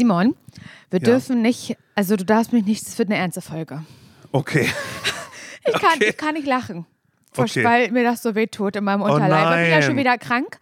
Simon, wir Ja. dürfen nicht, also du darfst mich nicht, es wird eine ernste Folge. Okay. Ich kann, Okay. ich kann nicht lachen, Okay. weil mir das so weh tut in meinem Unterleib. ich bin ja schon wieder krank.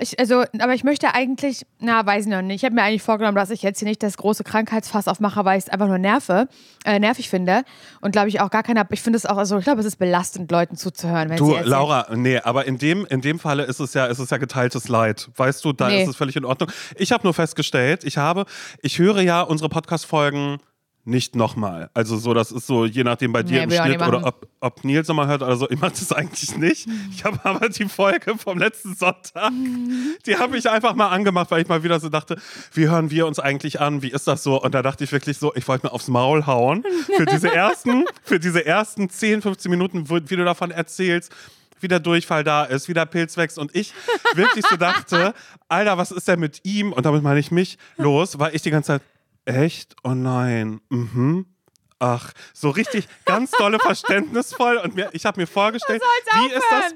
Ich, also, aber ich möchte eigentlich, na, weiß ich noch nicht. Ich habe mir eigentlich vorgenommen, dass ich jetzt hier nicht das große Krankheitsfass aufmache, weil ich es einfach nur nerve, äh, nervig finde. Und glaube ich auch gar keiner, ich finde es auch, also ich glaube, es ist belastend, Leuten zuzuhören, wenn Du. Laura, nee, aber in dem, in dem Falle ist es ja, ist es ja geteiltes Leid. Weißt du, da Nee. ist es völlig in Ordnung. Ich habe nur festgestellt, ich habe, ich höre ja unsere Podcast-Folgen nicht nochmal. Also so, das ist so, je nachdem bei dir Nee, im Schnitt oder ob, ob Nils nochmal hört oder so. Ich mache das eigentlich nicht. Ich habe aber die Folge vom letzten Sonntag, die habe ich einfach mal angemacht, weil ich mal wieder so dachte, wie hören wir uns eigentlich an? Wie ist das so? Und da dachte ich wirklich so, ich wollte mir aufs Maul hauen. Für diese ersten, für diese ersten 10, 15 Minuten, wie du davon erzählst, wie der Durchfall da ist, wie der Pilz wächst und ich wirklich so dachte, Alter, was ist denn mit ihm, und damit meine ich mich, los, weil ich die ganze Zeit, echt? Oh nein, mhm. Ach, so richtig ganz dolle verständnisvoll und mir, ich habe mir vorgestellt, wie ist das,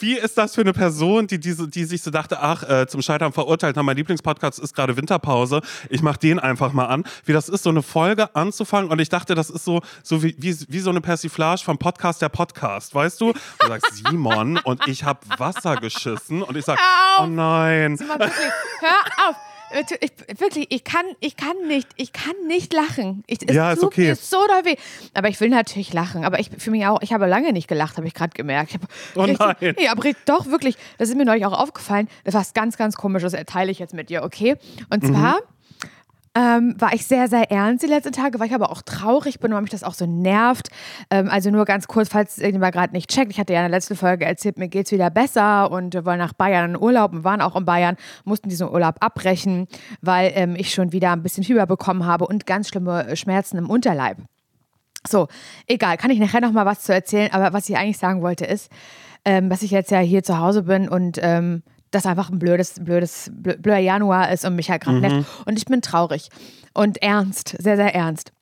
wie ist das für eine Person, die, diese, die sich so dachte, ach, äh, zum Scheitern verurteilt, na, mein Lieblingspodcast ist gerade Winterpause, ich mache den einfach mal an. Wie das ist, so eine Folge anzufangen und ich dachte, das ist so, so wie, wie, wie so eine Persiflage vom Podcast der Podcast, weißt du? Du sagst Simon und ich habe Wasser geschissen und ich sag, Hör auf! oh nein. Simon, wirklich, hör auf. Ich, wirklich, ich kann, ich kann nicht, ich kann nicht lachen. Ich, es Ja, ist okay. mir so doll weh. Aber ich will natürlich lachen. Aber ich für mich auch, ich habe lange nicht gelacht, habe ich gerade gemerkt. Ich Oh richtig, nein. Nee, aber doch wirklich, das ist mir neulich auch aufgefallen. Das war was ganz, ganz komisches, teile ich jetzt mit dir, okay? Und Mhm. Ähm, war ich sehr, sehr ernst die letzten Tage, weil ich aber auch traurig bin, weil mich das auch so nervt. Ähm, also nur ganz kurz, falls irgendjemand gerade nicht checkt. Ich hatte ja in der letzten Folge erzählt, mir geht's wieder besser und wir wollen nach Bayern in Urlaub und waren auch in Bayern, mussten diesen Urlaub abbrechen, weil ähm, ich schon wieder ein bisschen Fieber bekommen habe und ganz schlimme Schmerzen im Unterleib. So, egal, kann ich nachher noch mal was zu erzählen, aber was ich eigentlich sagen wollte ist, ähm, dass ich jetzt ja hier zu Hause bin und ähm, das einfach ein blödes, blödes, blö- blöder Januar ist und mich halt gerade nervt. Und ich bin traurig und ernst, sehr, sehr ernst.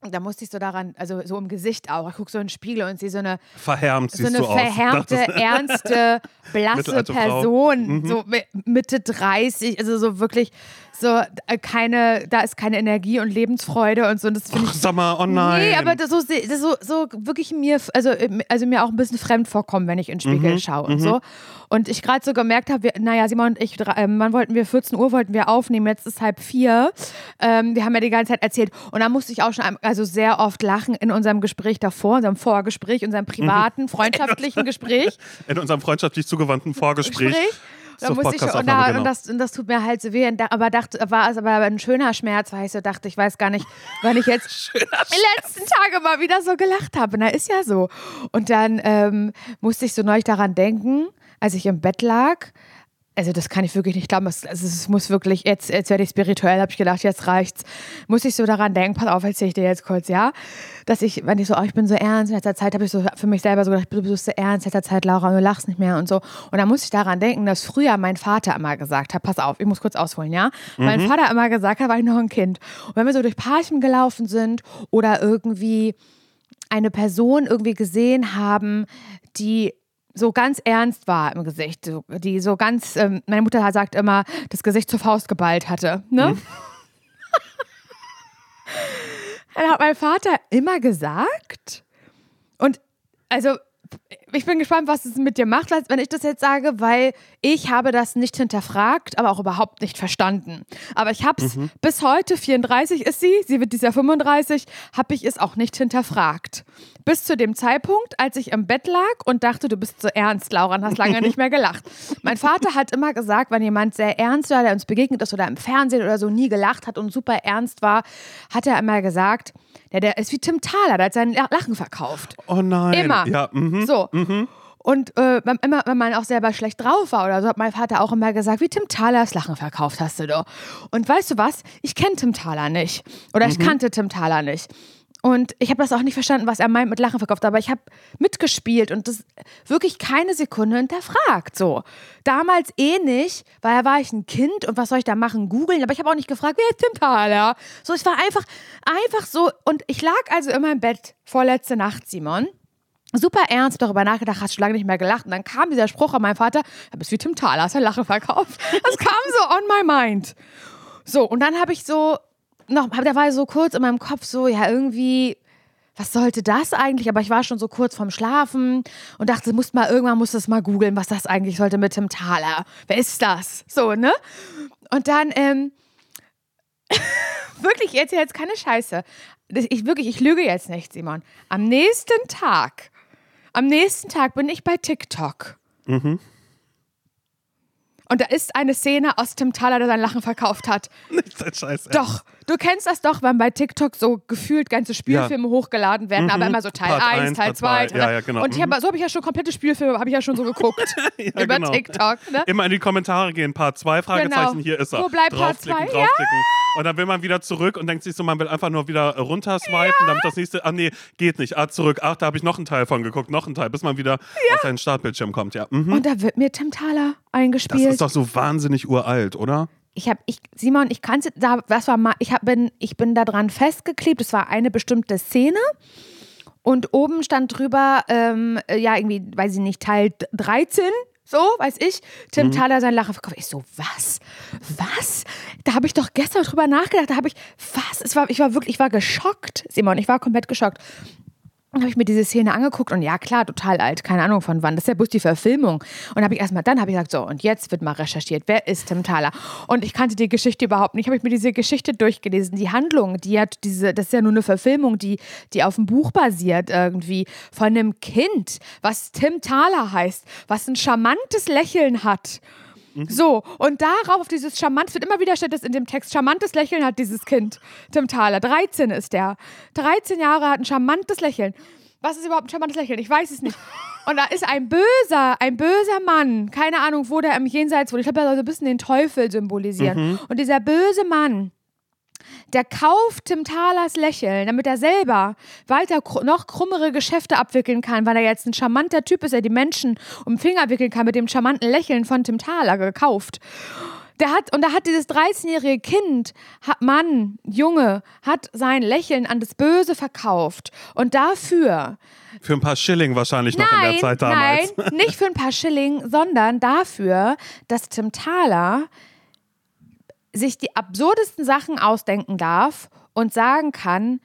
Und da musste ich so daran, also so im Gesicht auch. Ich gucke so in den Spiegel und sehe so eine, Verhärmt so eine aus. verhärmte, Dachtest- ernste, blasse. Person, so mi- Mitte 30, also so wirklich so äh, keine, da ist keine Energie und Lebensfreude und so. Und das finde ich sag mal, oh nein. Nee, aber das so, das so, so wirklich mir, also, also mir auch ein bisschen fremd vorkommen, wenn ich in den Spiegel Mhm, schaue und so. Und ich gerade so gemerkt habe, naja, Simon und ich, ähm, wann wollten wir, 14 Uhr wollten wir aufnehmen, jetzt ist halb vier. Ähm, wir haben ja die ganze Zeit erzählt. Und da musste ich auch schon, also sehr oft lachen in unserem Gespräch davor, unserem Vorgespräch, unserem privaten, freundschaftlichen Gespräch. In unserem freundschaftlich zugewandten Vorgespräch. Gespräch. Da musste ich und, da, genau. und, das, und das tut mir halt so weh. Aber dachte, war es aber ein schöner Schmerz, weil ich so dachte, ich weiß gar nicht, wann ich jetzt die letzten Tage mal wieder so gelacht habe. Na, ist ja so. Und dann ähm, musste ich so neulich daran denken, als ich im Bett lag. Also das kann ich wirklich nicht glauben. Es, also es muss wirklich, jetzt, jetzt werde ich spirituell, habe ich gedacht, jetzt reicht's. Muss ich so daran denken, pass auf, erzähle ich dir jetzt kurz, ja? Dass ich, wenn ich so, oh, ich bin so ernst, in letzter Zeit habe ich so für mich selber so gedacht, du bist so ernst, in letzter Zeit, Laura, du lachst nicht mehr und so. Und dann muss ich daran denken, dass früher mein Vater immer gesagt hat, pass auf, ich muss kurz ausholen, ja? Mein Vater immer gesagt hat, war ich noch ein Kind. Und wenn wir so durch Parchen gelaufen sind oder irgendwie eine Person irgendwie gesehen haben, die so ganz ernst war im Gesicht, die so ganz, ähm, meine Mutter sagt immer, das Gesicht zur Faust geballt hatte. Ne? Dann hat mein Vater immer gesagt, und also ich bin gespannt, was es mit dir macht, wenn ich das jetzt sage, weil ich habe das nicht hinterfragt, aber auch überhaupt nicht verstanden. Aber ich habe es bis heute, 34 ist sie, sie wird dieses Jahr 35, habe ich es auch nicht hinterfragt. Bis zu dem Zeitpunkt, als ich im Bett lag und dachte, du bist so ernst, Laura, und hast lange nicht mehr gelacht. Mein Vater hat immer gesagt, wenn jemand sehr ernst war, der uns begegnet ist oder im Fernsehen oder so nie gelacht hat und super ernst war, hat er immer gesagt, der, der ist wie Tim Thaler, der hat sein Lachen verkauft. Oh nein. Immer. Ja, mhm. So. Und äh, wenn- immer, wenn man auch selber schlecht drauf war oder so, hat mein Vater auch immer gesagt, wie Tim Thaler das Lachen verkauft hast du doch. Und weißt du was? Ich kenne Tim Thaler nicht. Oder ich kannte Tim Thaler nicht. Und ich habe das auch nicht verstanden, was er meint mit Lachen verkauft. Aber ich habe mitgespielt und das wirklich keine Sekunde hinterfragt. So. Damals eh nicht, weil da war ich ein Kind und was soll ich da machen? Googeln. Aber ich habe auch nicht gefragt, wer ist Tim Thaler? So, es war einfach, einfach so. Und ich lag also in meinem Bett vorletzte Nacht, Simon super ernst darüber nachgedacht, hast schon lange nicht mehr gelacht. Und dann kam dieser Spruch an meinen Vater, du bist wie Tim Thaler, hast ja Lachen verkauft. Das kam so on my mind. So, und dann habe ich so noch, da war so kurz in meinem Kopf so, ja, irgendwie, was sollte das eigentlich? Aber ich war schon so kurz vorm Schlafen und dachte, muss mal, irgendwann muss das mal googeln, was das eigentlich sollte mit Tim Thaler. Wer ist das? So, ne? Und dann, ähm, wirklich, ich erzähle jetzt keine Scheiße. Ich wirklich, ich lüge jetzt nicht, Simon. Am nächsten Tag, am nächsten Tag bin ich bei TikTok. Mhm. Und da ist eine Szene aus Tim Thaler, der sein Lachen verkauft hat. Nicht sein Scheiß. Doch. Du kennst das doch, wenn bei TikTok so gefühlt ganze Spielfilme ja. hochgeladen werden, mhm. aber immer so Teil 1, Teil 2. Ja, ja, genau. Und ich hab, mhm. so habe ich ja schon komplette Spielfilme, habe ich ja schon so geguckt. ja, über genau. TikTok. Ne? Immer in die Kommentare gehen, Part 2, Fragezeichen, genau. hier ist er. Wo bleibt Part 2? Ja. Und dann will man wieder zurück und denkt sich so, man will einfach nur wieder runter swipen, damit das nächste, ah nee, geht nicht, ah zurück, ach, da habe ich noch einen Teil von geguckt, noch einen Teil, bis man wieder auf seinen Startbildschirm kommt, ja. Mhm. Und da wird mir Tim Thaler eingespielt. Doch so wahnsinnig uralt, oder? ich habe, ich, Simon, ich kannte, da, das war mal, ich hab, bin, ich bin da dran festgeklebt, es war eine bestimmte Szene und oben stand drüber, ähm, ja, irgendwie, weiß ich nicht, Teil 13, so, weiß ich, Tim mhm. Thaler sein Lachen verkauft. Ich so, was? Was? Da habe ich doch gestern drüber nachgedacht, da habe ich, was? Es war, ich war wirklich, ich war geschockt, Simon, ich war komplett geschockt. Habe ich mir diese Szene angeguckt und ja, klar, total alt, keine Ahnung von wann. Das ist ja bloß die Verfilmung. Und habe ich erstmal, dann habe ich gesagt, so, und jetzt wird mal recherchiert, wer ist Tim Thaler? Und ich kannte die Geschichte überhaupt nicht. Habe ich mir diese Geschichte durchgelesen, die Handlung, die hat diese, das ist ja nur eine Verfilmung, die, die auf dem Buch basiert irgendwie, von einem Kind, was Tim Thaler heißt, was ein charmantes Lächeln hat. Mhm. So, und darauf, auf dieses charmant, es wird immer wieder steht das in dem Text, charmantes Lächeln hat dieses Kind, Tim Thaler. 13 ist der. 13 Jahre hat ein charmantes Lächeln. Was ist überhaupt ein charmantes Lächeln? Ich weiß es nicht. Und da ist ein böser, ein böser Mann, keine Ahnung, wo der im Jenseits wohnt. Ich glaube, er soll so ein bisschen den Teufel symbolisieren. Mhm. Und dieser böse Mann, der kauft Tim Thalers Lächeln, damit er selber weiter noch krummere Geschäfte abwickeln kann, weil er jetzt ein charmanter Typ ist, der die Menschen um den Finger wickeln kann mit dem charmanten Lächeln von Tim Thaler gekauft. Der hat, und da hat dieses 13-jährige Kind, Mann, Junge, hat sein Lächeln an das Böse verkauft. Und dafür. Für ein paar Schilling wahrscheinlich nein, noch in der Zeit damals. Nein, nicht für ein paar Schilling, sondern dafür, dass Tim Thaler sich die absurdesten Sachen ausdenken darf und sagen kann,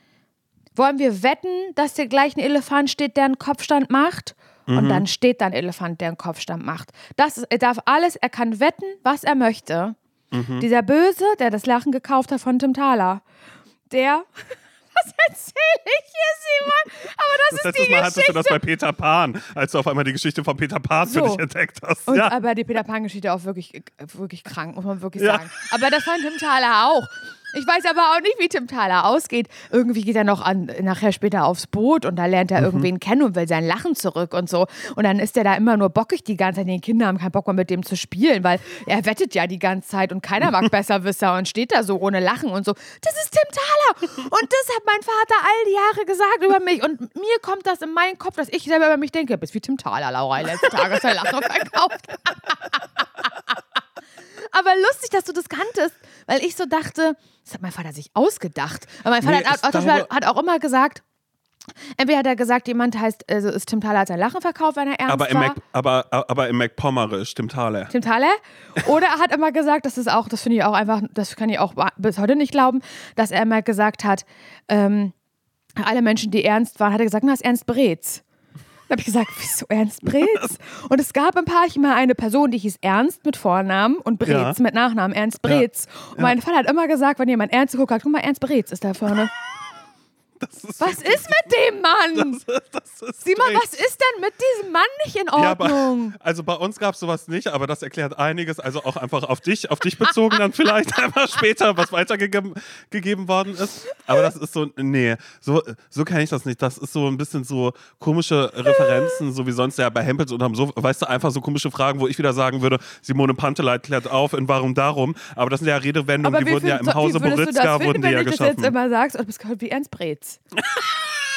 wollen wir wetten, dass hier gleich ein Elefant steht, der einen Kopfstand macht? Und mhm. dann steht da ein Elefant, der einen Kopfstand macht. Das ist, er darf alles, er kann wetten, was er möchte. Mhm. Dieser Böse, der das Lachen gekauft hat von Tim Thaler, der was erzähle ich hier, Simon? Aber das, das ist letztes die Mal hattest du das bei Peter Pan, als du auf einmal die Geschichte von Peter Pan so. für dich entdeckt hast. Und ja. aber die Peter Pan-Geschichte auch wirklich, wirklich krank, muss man wirklich ja. sagen. Aber das fand Tim Thaler auch. Ich weiß aber auch nicht, wie Tim Thaler ausgeht. Irgendwie geht er noch an, nachher später aufs Boot und da lernt er mhm. irgendwen kennen und will sein Lachen zurück und so. Und dann ist er da immer nur bockig die ganze Zeit. Die Kinder haben keinen Bock mehr mit dem zu spielen, weil er wettet ja die ganze Zeit und keiner mag Besserwisser und steht da so ohne Lachen und so. Das ist Tim Thaler! Und das hat mein Vater all die Jahre gesagt über mich. Und mir kommt das in meinen Kopf, dass ich selber über mich denke, bist wie Tim Thaler, Laura, letzten Tage sein Lachen verkauft. aber lustig, dass du das kanntest, weil ich so dachte, das hat mein Vater sich ausgedacht. Aber mein Vater nee, hat, hat, hat, auch immer gesagt, Entweder hat er gesagt, jemand heißt, also ist Tim Thaler hat sein Lachen verkauft, wenn er ernst aber im war. Mac, aber, aber im MacPommerisch, Tim Thaler. Tim Thaler. Oder er hat immer gesagt, das ist auch, das finde ich auch einfach, das kann ich auch bis heute nicht glauben, dass er immer gesagt hat, ähm, alle Menschen, die ernst waren, hat er gesagt, na, ist Ernst Breetz. Dann habe ich gesagt, wieso Ernst Breetz? Und es gab ein paar immer eine Person, die hieß Ernst mit Vornamen und Breetz ja. mit Nachnamen, Ernst Breetz. Ja. Und mein Vater hat immer gesagt, wenn jemand Ernst geguckt hat, guck mal, Ernst Breetz ist da vorne. Ist was ist mit dem Mann? Das, das ist Simon, was ist denn mit diesem Mann nicht in Ordnung? Ja, aber, also bei uns gab es sowas nicht, aber das erklärt einiges. Also auch einfach auf dich, auf dich bezogen dann vielleicht einmal später, was weitergegeben gegeben worden ist. Aber das ist so, nee, so, so kenne ich das nicht. Das ist so ein bisschen so komische Referenzen, so wie sonst ja bei Hempels und haben so, weißt du, einfach so komische Fragen, wo ich wieder sagen würde, Simone Panteleit klärt auf in Warum Darum. Aber das sind ja Redewendungen, aber die wurden ja im Hause Boritzka, wurden die ja geschaffen. Wenn du das jetzt immer sagst, oh, du bist wie Ernst Brez.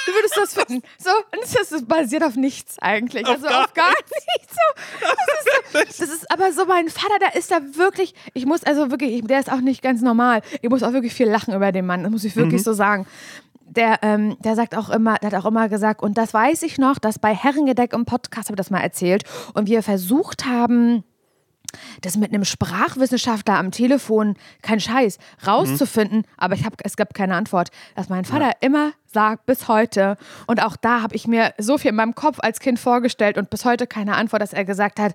Du würdest das finden. So, und das ist basiert auf nichts eigentlich. Auf also gar auf gar nichts. So, das, ist so, das ist aber so mein Vater, der ist da wirklich, ich muss also wirklich, der ist auch nicht ganz normal. Ich muss auch wirklich viel lachen über den Mann, das muss ich wirklich mhm. so sagen. Der, ähm, der sagt auch immer, der hat auch immer gesagt, und das weiß ich noch, dass bei Herrengedeck im Podcast habe ich das mal erzählt und wir versucht haben, das mit einem Sprachwissenschaftler am Telefon, kein Scheiß, rauszufinden, Mhm. aber ich hab, es gab keine Antwort, dass mein Vater immer sagt, bis heute, und auch da habe ich mir so viel in meinem Kopf als Kind vorgestellt und bis heute keine Antwort, dass er gesagt hat,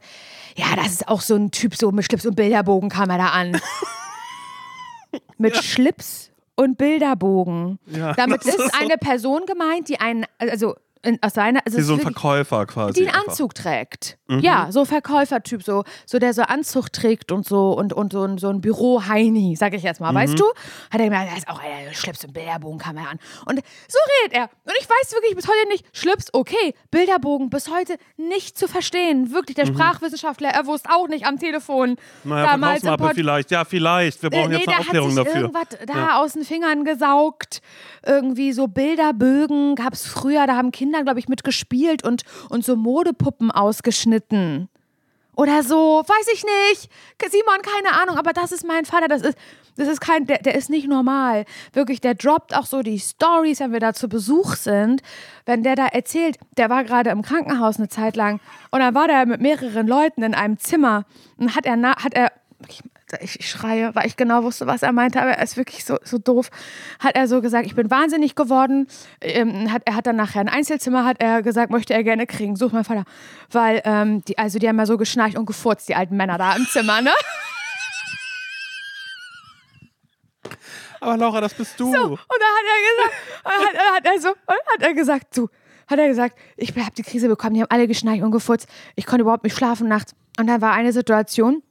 ja, das ist auch so ein Typ, so mit Schlips und Bilderbogen kam er da an. mit Schlips und Bilderbogen. Ja, Damit ist, eine Person gemeint, die einen, also in, aus seiner, also so ein Verkäufer quasi. die einen einfach. Mhm. Anzug trägt. Ja, so Verkäufertyp, so, so der so Anzug trägt und so und, und so, ein- so ein Büro-Heini, sag ich jetzt mal, Mhm. weißt du? Hat er gesagt, da ist auch einer, Schlips und Bilderbogen kam er an. Und so redet er. Und ich weiß wirklich bis heute nicht, Schlips, okay, Bilderbogen bis heute nicht zu verstehen. Wirklich, der Sprachwissenschaftler, er wusste auch nicht am Telefon. Mhm. Naja, damals Pod- vielleicht. Ja, vielleicht. Wir brauchen äh, nee, jetzt der eine Aufklärung dafür. irgendwas da aus den Fingern gesaugt. Irgendwie so Bilderbögen gab es früher, da haben Kinder, glaube ich, mitgespielt und, und so Modepuppen ausgeschnitten. Oder so, weiß ich nicht. Simon, keine Ahnung, aber das ist mein Vater, das ist, das ist kein, der, der ist nicht normal. Wirklich, der droppt auch so die Stories, wenn wir da zu Besuch sind. Wenn der da erzählt, der war gerade im Krankenhaus eine Zeit lang und dann war der mit mehreren Leuten in einem Zimmer und hat er, hat er, ich, ich schreie, weil ich genau wusste, was er meinte, aber er ist wirklich so, so doof. Hat er so gesagt, ich bin wahnsinnig geworden. Ähm, hat, er hat dann nachher ein Einzelzimmer, hat er gesagt, möchte er gerne kriegen. Such mein Vater. Weil, ähm, die, also die haben ja so geschnarcht und gefurzt, die alten Männer da im Zimmer, ne? Aber Laura, das bist du. Und dann hat er gesagt, hat, er- hat er so, hat er gesagt, so, hat er gesagt, ich habe die Krise bekommen, die haben alle geschnarcht und gefurzt. Ich konnte überhaupt nicht schlafen nachts. Und dann war eine Situation,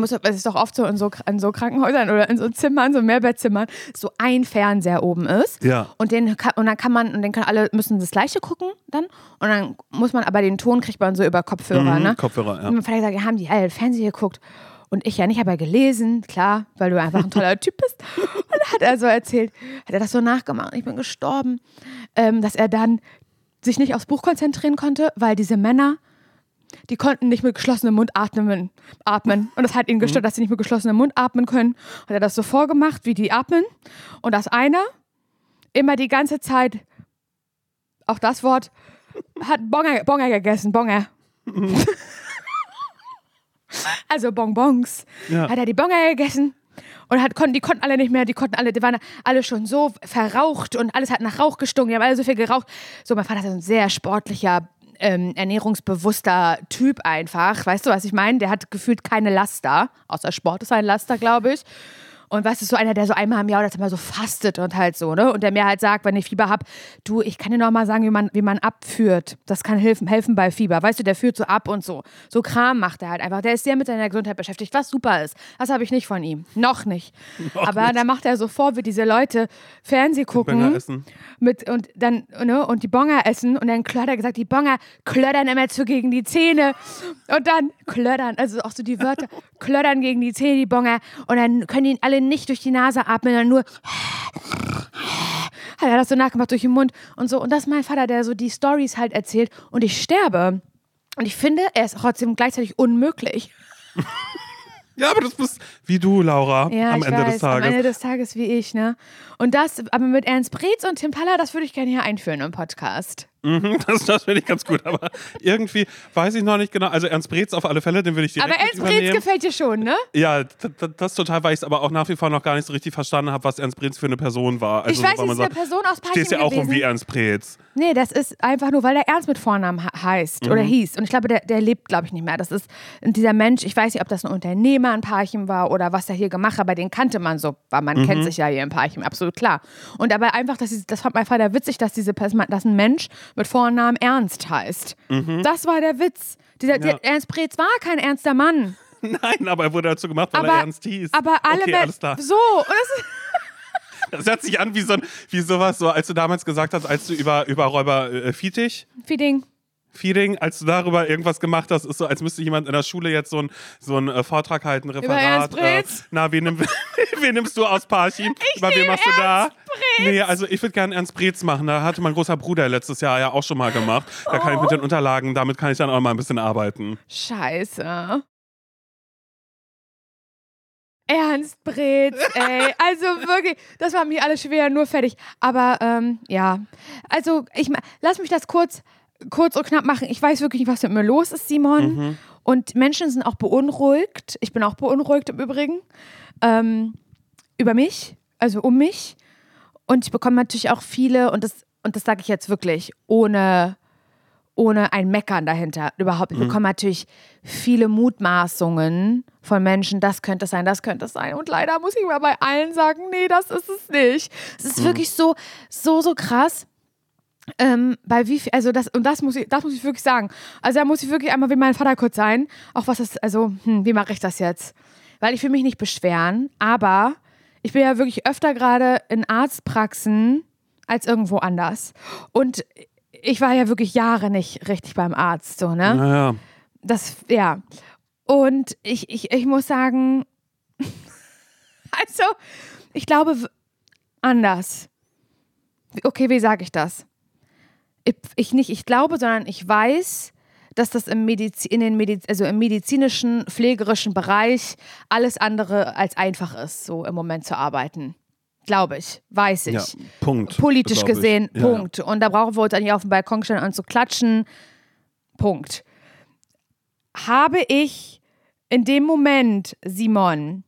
muss, es ist doch oft so in, so in so Krankenhäusern oder in so Zimmern, so Mehrbettzimmern, so ein Fernseher oben ist. Ja. Und, den kann, und dann kann man, und dann können alle, müssen das Gleiche gucken dann. Und dann muss man aber den Ton kriegt man so über Kopfhörer, Mhm, ne? Kopfhörer, ja. Und hat gesagt, ja, haben die alle Fernsehen geguckt. Und ich ja nicht, aber ja gelesen, klar, weil du einfach ein toller Typ bist. Und dann hat er so erzählt, hat er das so nachgemacht, ich bin gestorben, ähm, dass er dann sich nicht aufs Buch konzentrieren konnte, weil diese Männer, die konnten nicht mit geschlossenem Mund atmen. atmen. Und das hat ihn gestört, dass sie nicht mit geschlossenem Mund atmen können. Hat er das so vorgemacht, wie die atmen. Und dass einer immer die ganze Zeit, auch das Wort, hat Bonger, Bonger gegessen, Bonger. also Bonbons. Ja. Hat er die Bonger gegessen. Und hat, konnten, die konnten alle nicht mehr, die konnten alle, die waren alle schon so verraucht und alles hat nach Rauch gestunken, die haben alle so viel geraucht. So, mein Vater ist ein sehr sportlicher, ähm, ernährungsbewusster Typ einfach. Weißt du, was ich meine? Der hat gefühlt keine Laster, außer Sport ist ein Laster, glaube ich. Und weißt du, so einer, der so einmal im Jahr oder mal so fastet und halt so, ne? Und der mir halt sagt, wenn ich Fieber hab, du, ich kann dir noch mal sagen, wie man, wie man abführt. Das kann helfen, helfen bei Fieber. Weißt du, der führt so ab und so. So Kram macht er halt einfach. Der ist sehr mit seiner Gesundheit beschäftigt, was super ist. Das habe ich nicht von ihm. Noch nicht. Aber dann macht er so vor, wie diese Leute Fernseh gucken. Mit, und dann, ne, und die Bonger essen. Und dann hat er gesagt, die Bonger klöddern immer zu gegen die Zähne. Und dann klöddern, also auch so die Wörter, klöddern gegen die Zähne, die Bonger. Und dann können die alle nicht durch die Nase atmen, sondern nur hat er das so nachgemacht durch den Mund und so. Und das ist mein Vater, der so die Stories halt erzählt. Und ich sterbe. Und ich finde, er ist trotzdem gleichzeitig unmöglich. Ja, aber das bist wie du, Laura, Ja, am Ende weiß, des Tages. am Ende des Tages wie ich, ne? Und das, aber mit Ernst Breetz und Tim Paller, das würde ich gerne hier einführen im Podcast. Mhm, das das finde ich ganz gut, aber irgendwie weiß ich noch nicht genau. Also Ernst Breetz auf alle Fälle, den würde ich direkt Aber Ernst übernehmen. gefällt dir schon, ne? Ja, das total, weil ich es aber auch nach wie vor noch gar nicht so richtig verstanden habe, was Ernst Breetz für eine Person war. Also, ich weiß, man ist eine Person aus Parchim stehst ja auch gewesen. um wie Ernst Breetz. Nee, das ist einfach nur, weil der Ernst mit Vornamen he- heißt oder hieß. Und ich glaube, der, der lebt, glaube ich, nicht mehr. Das ist dieser Mensch, ich weiß nicht, ob das ein Unternehmer in Parchim war oder was er hier gemacht hat, aber den kannte man so, weil man kennt sich ja hier in Parchim, absolut klar. Und aber einfach, dass das fand mein Vater witzig, dass diese Person, dass ein Mensch mit Vornamen Ernst heißt. Das war der Witz. Dieser, der Ernst Preetz war kein ernster Mann. Nein, aber er wurde dazu gemacht, weil Aber, er Ernst hieß. aber alle okay, alles klar. So, und das, Das hört sich an wie, so wie sowas, so als du damals gesagt hast, als du über, über Räuber äh, Fietich Feeding. Feeding, als du darüber irgendwas gemacht hast, ist so, als müsste jemand in der Schule jetzt so ein, so ein äh, Vortrag halten, Referat. Ernst äh, na, wen, nimm, wen nimmst du aus Parchim? Ich Über wen machst du da? Breetz. Nee, also ich würde gerne Ernst Breetz machen. Da hatte mein großer Bruder letztes Jahr ja auch schon mal gemacht. Da kann ich mit den Unterlagen, damit kann ich dann auch mal ein bisschen arbeiten. Scheiße. Ernst Bretz, ey. Also wirklich, das war mir alles schwer, nur fertig. Aber ähm, ja, also ich lass mich das kurz, kurz und knapp machen. Ich weiß wirklich nicht, was mit mir los ist, Simon. Und Menschen sind auch beunruhigt. Ich bin auch beunruhigt im Übrigen. Ähm, über mich, also um mich. Und ich bekomme natürlich auch viele, und das, und das sage ich jetzt wirklich, ohne, ohne ein Meckern dahinter. Überhaupt. Ich bekomme natürlich viele Mutmaßungen von Menschen, das könnte es sein, das könnte es sein. Und leider muss ich mir bei allen sagen, nee, das ist es nicht. Es ist wirklich so, so, so krass. Ähm, bei wie viel, also das, und das muss ich, das muss ich wirklich sagen. Also da muss ich wirklich einmal wie mein Vater kurz sein. Auch was das, also, hm, wie mache ich das jetzt? Weil ich will mich nicht beschweren, aber ich bin ja wirklich öfter gerade in Arztpraxen als irgendwo anders. Und ich war ja wirklich Jahre nicht richtig beim Arzt, so, ne? Naja. Das, ja. Und ich, ich, ich muss sagen, also, ich glaube anders. Okay, wie sage ich das? Ich, ich nicht, ich glaube, sondern ich weiß, dass das im, Mediz in den Mediz also im medizinischen, pflegerischen Bereich alles andere als einfach ist, so im Moment zu arbeiten. Glaube ich, weiß ich Ja, Punkt. politisch glaub ich. gesehen, Ja, Punkt. Und da brauchen wir uns dann nicht auf den Balkon stellen und zu klatschen, Punkt. Habe ich in dem Moment, Simon,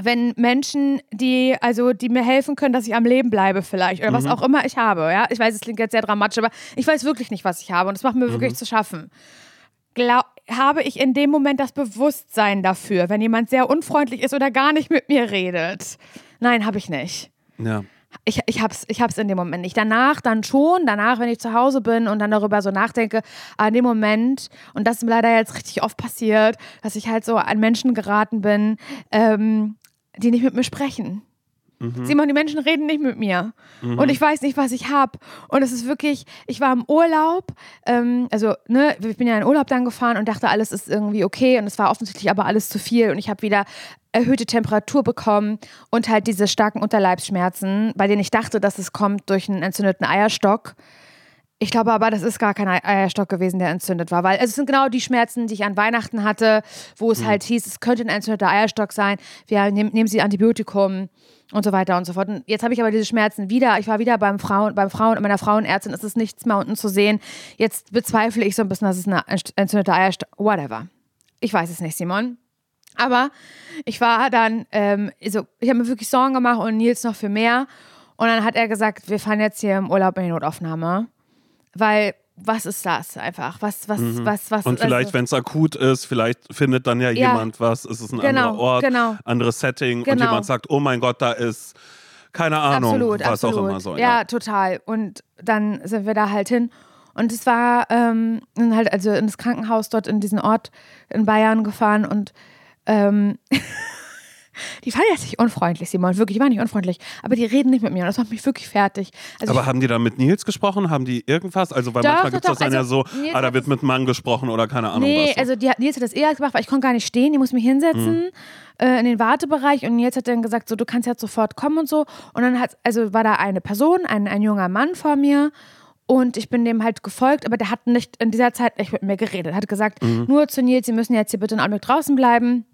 wenn Menschen, die, also die mir helfen können, dass ich am Leben bleibe vielleicht oder Mhm. was auch immer ich habe, ja, ich weiß, es klingt jetzt sehr dramatisch, aber ich weiß wirklich nicht, was ich habe und es macht mir wirklich Mhm. zu schaffen. Glaub, habe ich in dem Moment das Bewusstsein dafür, wenn jemand sehr unfreundlich ist oder gar nicht mit mir redet? Nein, habe ich nicht Ja. ich, ich hab's, ich hab's in dem Moment nicht. Danach dann schon, danach, wenn ich zu Hause bin und dann darüber so nachdenke, in dem Moment, und das ist mir leider jetzt richtig oft passiert, dass ich halt so an Menschen geraten bin, ähm, die nicht mit mir sprechen. Simon, die Menschen reden nicht mit mir. Und ich weiß nicht, was ich habe. Und es ist wirklich, ich war im Urlaub, ähm, also, ne, ich bin ja in Urlaub dann gefahren und dachte, alles ist irgendwie okay. Und es war offensichtlich aber alles zu viel. Und ich habe wieder erhöhte Temperatur bekommen und halt diese starken Unterleibsschmerzen, bei denen ich dachte, dass es kommt durch einen entzündeten Eierstock. Ich glaube aber, das ist gar kein Ei- Eierstock gewesen, der entzündet war, weil also es sind genau die Schmerzen, die ich an Weihnachten hatte, wo es halt hieß, es könnte ein entzündeter Eierstock sein. Wir nehmen, nehmen Sie Antibiotikum und so weiter und so fort. Und jetzt habe ich aber diese Schmerzen wieder. Ich war wieder beim Frauen, beim Frauen, meiner Frauenärztin. Es ist nichts mehr unten zu sehen. Jetzt bezweifle ich so ein bisschen, dass es ein entzündeter Eierstock, whatever. Ich weiß es nicht, Simon. Aber ich war dann, ähm, so, ich habe mir wirklich Sorgen gemacht und Nils noch für mehr. Und dann hat er gesagt, wir fahren jetzt hier im Urlaub in die Notaufnahme. Weil, was ist das einfach? Was, was, was, was? Mhm. Und vielleicht, also, wenn es akut ist, vielleicht findet dann ja, Ja. jemand was. Es ist ein Genau, anderer Ort, genau. anderes Setting und Genau. jemand sagt, oh mein Gott, da ist keine Ahnung, absolut, was absolut. auch immer soll. Ja, total. Und dann sind wir da halt hin. Und es war ähm, halt also in das Krankenhaus dort in diesen Ort in Bayern gefahren und ähm, die waren jetzt nicht unfreundlich, Simon, wirklich, die waren nicht unfreundlich, aber die reden nicht mit mir und das macht mich wirklich fertig. Also Aber haben die da mit Nils gesprochen? Haben die irgendwas? Also, weil Doch, manchmal gibt es das dann ja also so, Nils ah, da wird mit Mann gesprochen oder keine Ahnung Nee, was. so. also die hat, Nils hat das eher gemacht, weil ich konnte gar nicht stehen, die musste mich hinsetzen äh, in den Wartebereich und Nils hat dann gesagt, so du kannst jetzt sofort kommen und so. Und dann hat, also war da eine Person, ein, ein junger Mann vor mir und ich bin dem halt gefolgt, aber der hat nicht in dieser Zeit nicht mit mir geredet. Er hat gesagt, Mhm. nur zu Nils, Sie müssen jetzt hier bitte einen Augenblick draußen bleiben.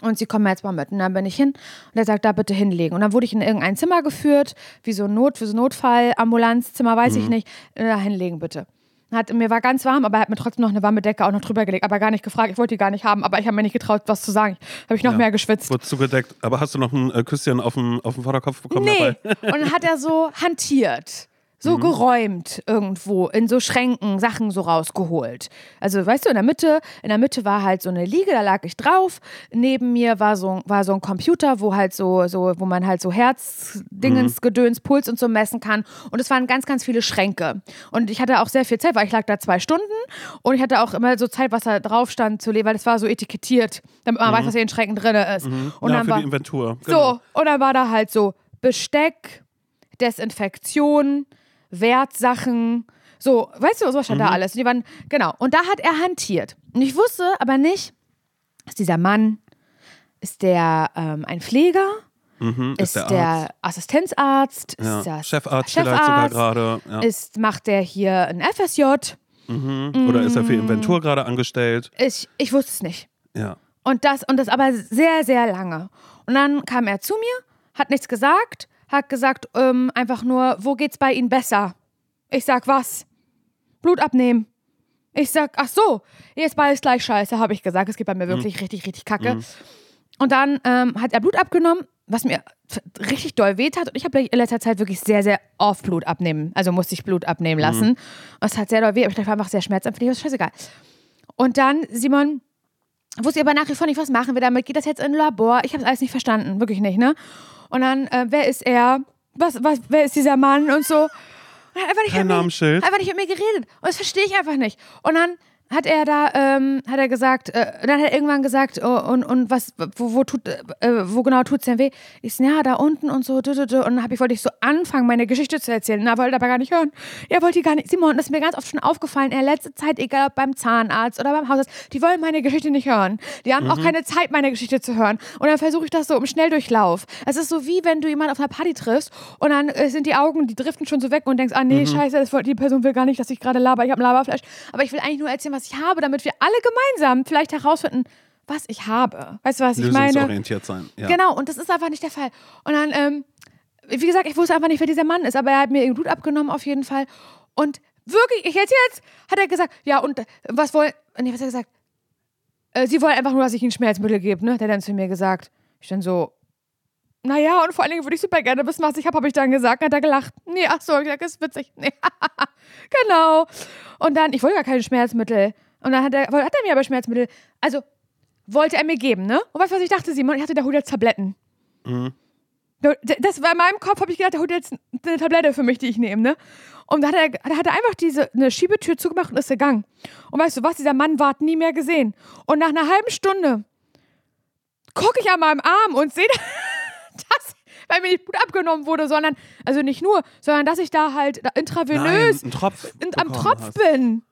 Und sie kommen jetzt mal mit. Und dann bin ich hin und er sagt, da bitte hinlegen. Und dann wurde ich in irgendein Zimmer geführt, wie so ein Not, für so ein Notfall-Ambulanzzimmer, weiß Mhm. ich nicht. Äh, Da hinlegen bitte. Hat, mir war ganz warm, aber er hat mir trotzdem noch eine warme Decke auch noch drüber gelegt, aber gar nicht gefragt. Ich wollte die gar nicht haben, aber ich habe mir nicht getraut, was zu sagen. Habe ich noch Ja. mehr geschwitzt. Wurde zugedeckt. Aber hast du noch ein äh, Küsschen auf dem, auf dem Vorderkopf bekommen Nee. dabei? Und dann hat er so hantiert. So Mhm. geräumt irgendwo, in so Schränken Sachen so rausgeholt. Also, weißt du, in der Mitte, in der Mitte war halt so eine Liege, da lag ich drauf. Neben mir war so, war so ein Computer, wo halt so, so, wo man halt so Herzdingens, Mhm. Gedöns, Puls und so messen kann. Und es waren ganz, ganz viele Schränke. Und ich hatte auch sehr viel Zeit, weil ich lag da zwei Stunden und ich hatte auch immer so Zeit, was da drauf stand zu lesen, weil es war so etikettiert, damit man weiß, was in den Schränken drin ist. Und Mhm. ja, dann für war, die Inventur. Genau. so, und dann war da halt so Besteck, Desinfektion, Wertsachen, so, weißt du, sowas stand Mhm. da alles. Und die waren, genau. Und da hat er hantiert. Und ich wusste aber nicht, ist dieser Mann, ist der ähm, ein Pfleger? Mhm, Ist, ist der, Arzt. Assistenzarzt? Ja. Ist der Chefarzt, vielleicht sogar gerade. Ja. Ist, macht der hier ein FSJ? Mhm. Oder ist er für Mm. Inventur gerade angestellt? Ich, ich wusste es nicht. Ja. Und das, und das aber sehr, sehr lange. Und dann kam er zu mir, hat nichts gesagt, hat gesagt, ähm, einfach nur, wo geht's bei Ihnen besser? Ich sag was? Blut abnehmen. Ich sag, ach so, jetzt bald ist gleich scheiße, habe ich gesagt. Es geht bei mir wirklich richtig, richtig kacke. Und dann ähm, hat er Blut abgenommen, was mir richtig doll weht hat. Und ich habe in letzter Zeit wirklich sehr, sehr oft Blut abnehmen. Also musste ich Blut abnehmen lassen. Und es hat sehr doll weh, aber ich dachte, war einfach sehr schmerzempfindlich, ist scheißegal. Und dann, Simon, wusste ich aber nach wie vor nicht, was machen wir damit. Geht das jetzt in ein Labor? Ich habe es alles nicht verstanden, wirklich nicht, ne? Und dann, äh, wer ist er? Was, was, wer ist dieser Mann und so? Und hat einfach nicht, Kein mit mir, Namensschild. einfach nicht mit mir geredet. Und das verstehe ich einfach nicht. Und dann hat er da, ähm, hat er gesagt, äh, dann hat er irgendwann gesagt, oh, und, und was, wo, wo tut, äh, wo genau tut's denn weh? Ich so, ja, da unten und so, du, du, du. und dann hab ich, wollte ich so anfangen, meine Geschichte zu erzählen. Na, wollte aber gar nicht hören. Er wollte die gar nicht, Simon, das ist mir ganz oft schon aufgefallen, in der letzten Zeit, egal ob beim Zahnarzt oder beim Hausarzt, die wollen meine Geschichte nicht hören. Die haben auch keine Zeit, meine Geschichte zu hören. Und dann versuche ich das so im Schnelldurchlauf. Es ist so wie, wenn du jemanden auf einer Party triffst und dann äh, sind die Augen, die driften schon so weg und denkst, ah nee, scheiße, das, die Person will gar nicht, dass ich gerade laber, ich habe Laberfleisch. Aber ich will eigentlich nur erzählen, was ich habe, damit wir alle gemeinsam vielleicht herausfinden, was ich habe. Weißt du, was ich meine? Lösungsorientiert sein. Ja. Genau, und das ist einfach nicht der Fall. Und dann, ähm, wie gesagt, ich wusste einfach nicht, wer dieser Mann ist, aber er hat mir Blut abgenommen auf jeden Fall. Und wirklich, ich jetzt jetzt, hat er gesagt, ja, und äh, was wollen, nee, was hat er gesagt? Äh, sie wollen einfach nur, dass ich ihnen Schmerzmittel gebe, ne? Hat er dann zu mir gesagt. Ich dann so, naja, und vor allen Dingen würde ich super gerne wissen, was ich habe, habe ich dann gesagt. Hat er gelacht. Nee, ach so, hab ich gesagt, ist witzig. Nee, genau. Und dann, ich wollte gar keine Schmerzmittel. Und dann hat er, hat er mir aber Schmerzmittel, also wollte er mir geben, ne? Und weißt du, was ich dachte, Simon? Ich hatte, holt jetzt Tabletten. Das war in meinem Kopf, habe ich gedacht, der holt jetzt eine Tablette für mich, die ich nehme, ne? Und da hat er, da hat er einfach diese eine Schiebetür zugemacht und ist gegangen. Und weißt du was, dieser Mann war nie mehr gesehen. Und nach einer halben Stunde gucke ich an meinem Arm und sehe, dass, weil mir nicht Blut abgenommen wurde, sondern, also nicht nur, sondern dass ich da halt da Nein, intravenös ein Tropf in, am Tropf hast. bin.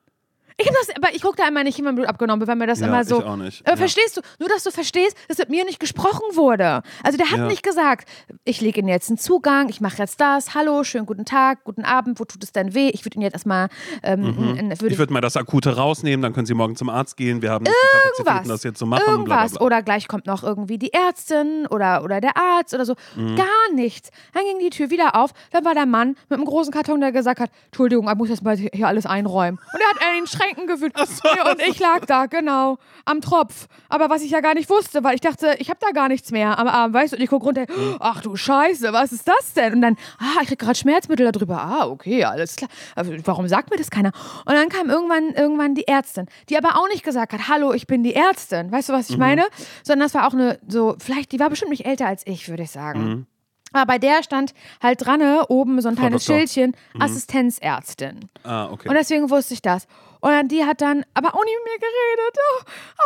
Ich das, aber ich gucke da immer nicht, mein Blut abgenommen wird, weil mir das Ja, immer so. ich auch nicht. Aber Ja. verstehst du, nur dass du verstehst, dass mit mir nicht gesprochen wurde. Also der hat Ja. nicht gesagt, ich lege Ihnen jetzt einen Zugang, ich mache jetzt das, hallo, schönen guten Tag, guten Abend, wo tut es denn weh? Ich würde Ihnen jetzt erstmal, ähm, n- würde Ich würde mal das Akute rausnehmen, dann können Sie morgen zum Arzt gehen. Wir haben nicht die Kapazitäten, irgendwas, das jetzt zu machen. irgendwas. Bla, bla, bla. Oder gleich kommt noch irgendwie die Ärztin oder, oder der Arzt oder so. Mhm. Gar nichts. Dann ging die Tür wieder auf. Dann war der Mann mit einem großen Karton, der gesagt hat, Entschuldigung, ich muss jetzt mal hier alles einräumen. Und er hat in den Schränken gewühlt. und ich lag da, genau, am Tropf. Aber was ich ja gar nicht wusste, weil ich dachte, ich habe da gar nichts mehr am Arm, weißt du? Und ich gucke runter, Mhm. ach du Scheiße, was ist das denn? Und dann, ah, ich krieg gerade Schmerzmittel darüber. Ah, okay, alles klar. Aber warum sagt mir das keiner? Und dann kam irgendwann, irgendwann die Ärztin, die aber auch nicht gesagt hat, hallo, ich bin die Ärztin. Weißt du, was Mhm. ich meine? Sondern das war auch eine, so, vielleicht, die war bestimmt nicht älter als ich, würde ich sagen. Mhm. Aber bei der stand halt dran, oben so ein kleines Doktor. Schildchen, Assistenzärztin. Ah, okay. Und deswegen wusste ich das. Und die hat dann aber auch nicht mit mir geredet. Oh,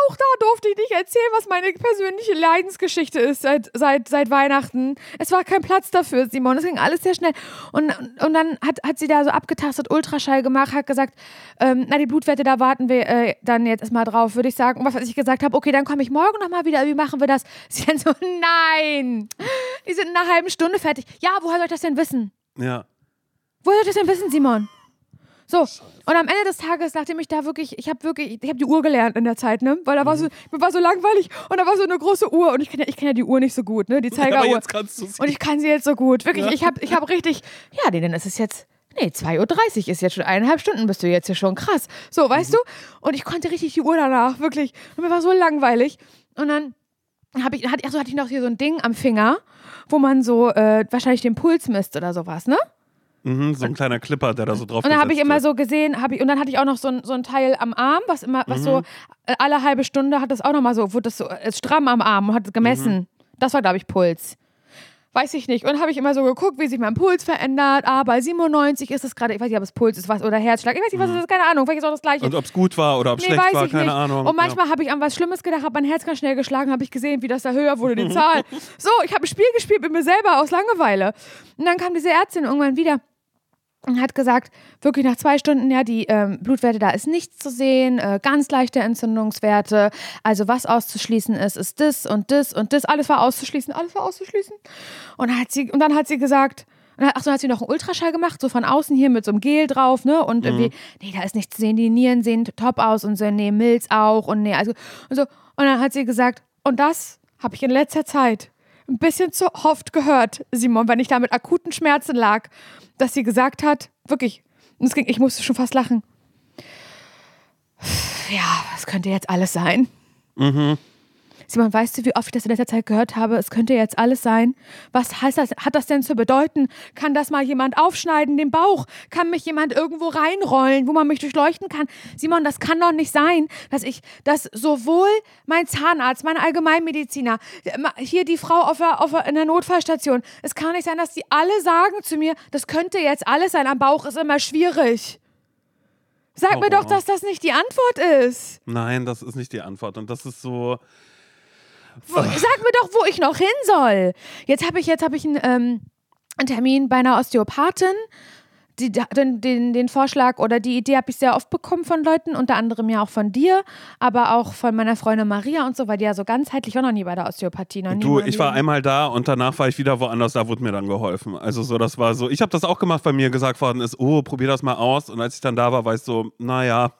Auch da durfte ich nicht erzählen, was meine persönliche Leidensgeschichte ist seit, seit, seit Weihnachten. Es war kein Platz dafür, Simon. Es ging alles sehr schnell. Und, und dann hat, hat sie da so abgetastet, Ultraschall gemacht, hat gesagt, ähm, na, die Blutwerte, da warten wir äh, dann jetzt erstmal drauf, würde ich sagen. Und was ich gesagt habe, okay, dann komme ich morgen nochmal wieder. Wie machen wir das? Sie dann so, nein. Die sind in einer halben Stunde fertig. Ja, woher soll ich das denn wissen? ja. Woher soll ich das denn wissen, Simon? So, und am Ende des Tages, nachdem ich da wirklich, ich habe wirklich, ich habe die Uhr gelernt in der Zeit, ne? Weil da war so, mir war so langweilig und da war so eine große Uhr und ich kenne ja, ich kenn ja die Uhr nicht so gut, ne? Die Aber Zeigeruhr. jetzt kannst du und ich kann sie jetzt so gut. Wirklich, ich habe ich hab richtig, ja, nee, dann ist es jetzt, nee, 2.30 Uhr ist jetzt schon eineinhalb Stunden, bist du jetzt hier schon krass. So, weißt du? Und ich konnte richtig die Uhr danach, wirklich. Und mir war so langweilig. Und dann habe ich, hatte, ach so, hatte ich noch hier so ein Ding am Finger, wo man so äh, wahrscheinlich den Puls misst oder sowas, ne? Mhm, so ein kleiner Clipper, der da so drauf Und dann habe ich immer so gesehen, habe ich, und dann hatte ich auch noch so ein, so ein Teil am Arm, was immer, was so äh, alle halbe Stunde hat das auch nochmal so, wurde das so äh, stramm am Arm und hat gemessen. Das war, glaube ich, Puls. Weiß ich nicht. Und habe ich immer so geguckt, wie sich mein Puls verändert. Ah, bei 97 ist es gerade, ich weiß nicht, ob es Puls ist was oder Herzschlag. Ich weiß nicht, was es ist, keine Ahnung. Vielleicht ist auch das Gleiche. Und ob es gut war oder ob es Nee, schlecht war, ich keine nicht. Ahnung. Und manchmal habe ich an was Schlimmes gedacht, habe mein Herz ganz schnell geschlagen, habe ich gesehen, wie das da höher wurde, die Zahl. So, ich habe ein Spiel gespielt mit mir selber aus Langeweile. Und dann kam diese Ärztin irgendwann wieder hat gesagt, wirklich nach zwei Stunden, ja, die ähm, Blutwerte, da ist nichts zu sehen, äh, ganz leichte Entzündungswerte. Also was auszuschließen ist, ist das und das und das. Alles war auszuschließen, alles war auszuschließen. Und dann hat sie, und dann hat sie gesagt, und ach so, dann hat sie noch einen Ultraschall gemacht, so von außen hier mit so einem Gel drauf, ne? Und irgendwie, nee, da ist nichts zu sehen, die Nieren sehen top aus und so, nee, Milz auch und nee, also, und so. Und dann hat sie gesagt, und das habe ich in letzter Zeit ein bisschen zu oft gehört, Simon, wenn ich da mit akuten Schmerzen lag, dass sie gesagt hat, wirklich, es ging, ich musste schon fast lachen. Ja, es könnte jetzt alles sein. Mhm. Simon, weißt du, wie oft ich das in letzter Zeit gehört habe? Es könnte jetzt alles sein. Was heißt das? Hat das denn zu bedeuten? Kann das mal jemand aufschneiden, den Bauch? Kann mich jemand irgendwo reinrollen, wo man mich durchleuchten kann? Simon, das kann doch nicht sein, dass ich, dass sowohl mein Zahnarzt, mein Allgemeinmediziner, hier die Frau auf der, auf der, in der Notfallstation, es kann nicht sein, dass die alle sagen zu mir, das könnte jetzt alles sein. Am Bauch ist immer schwierig. Sag oh. mir doch, dass das nicht die Antwort ist. Nein, das ist nicht die Antwort. Und das ist so. Sag mir doch, wo ich noch hin soll. Jetzt habe ich, jetzt hab ich einen, ähm, einen Termin bei einer Osteopathin die, den, den, den Vorschlag oder die Idee habe ich sehr oft bekommen von Leuten, unter anderem ja auch von dir, aber auch von meiner Freundin Maria und so, weil die ja so ganzheitlich auch noch nie bei der Osteopathie. Noch du, ich war einmal da und danach war ich wieder woanders, da wurde mir dann geholfen. Also so, das war so, ich habe das auch gemacht, weil mir gesagt worden ist, oh, probier das mal aus. Und als ich dann da war, war ich so, naja,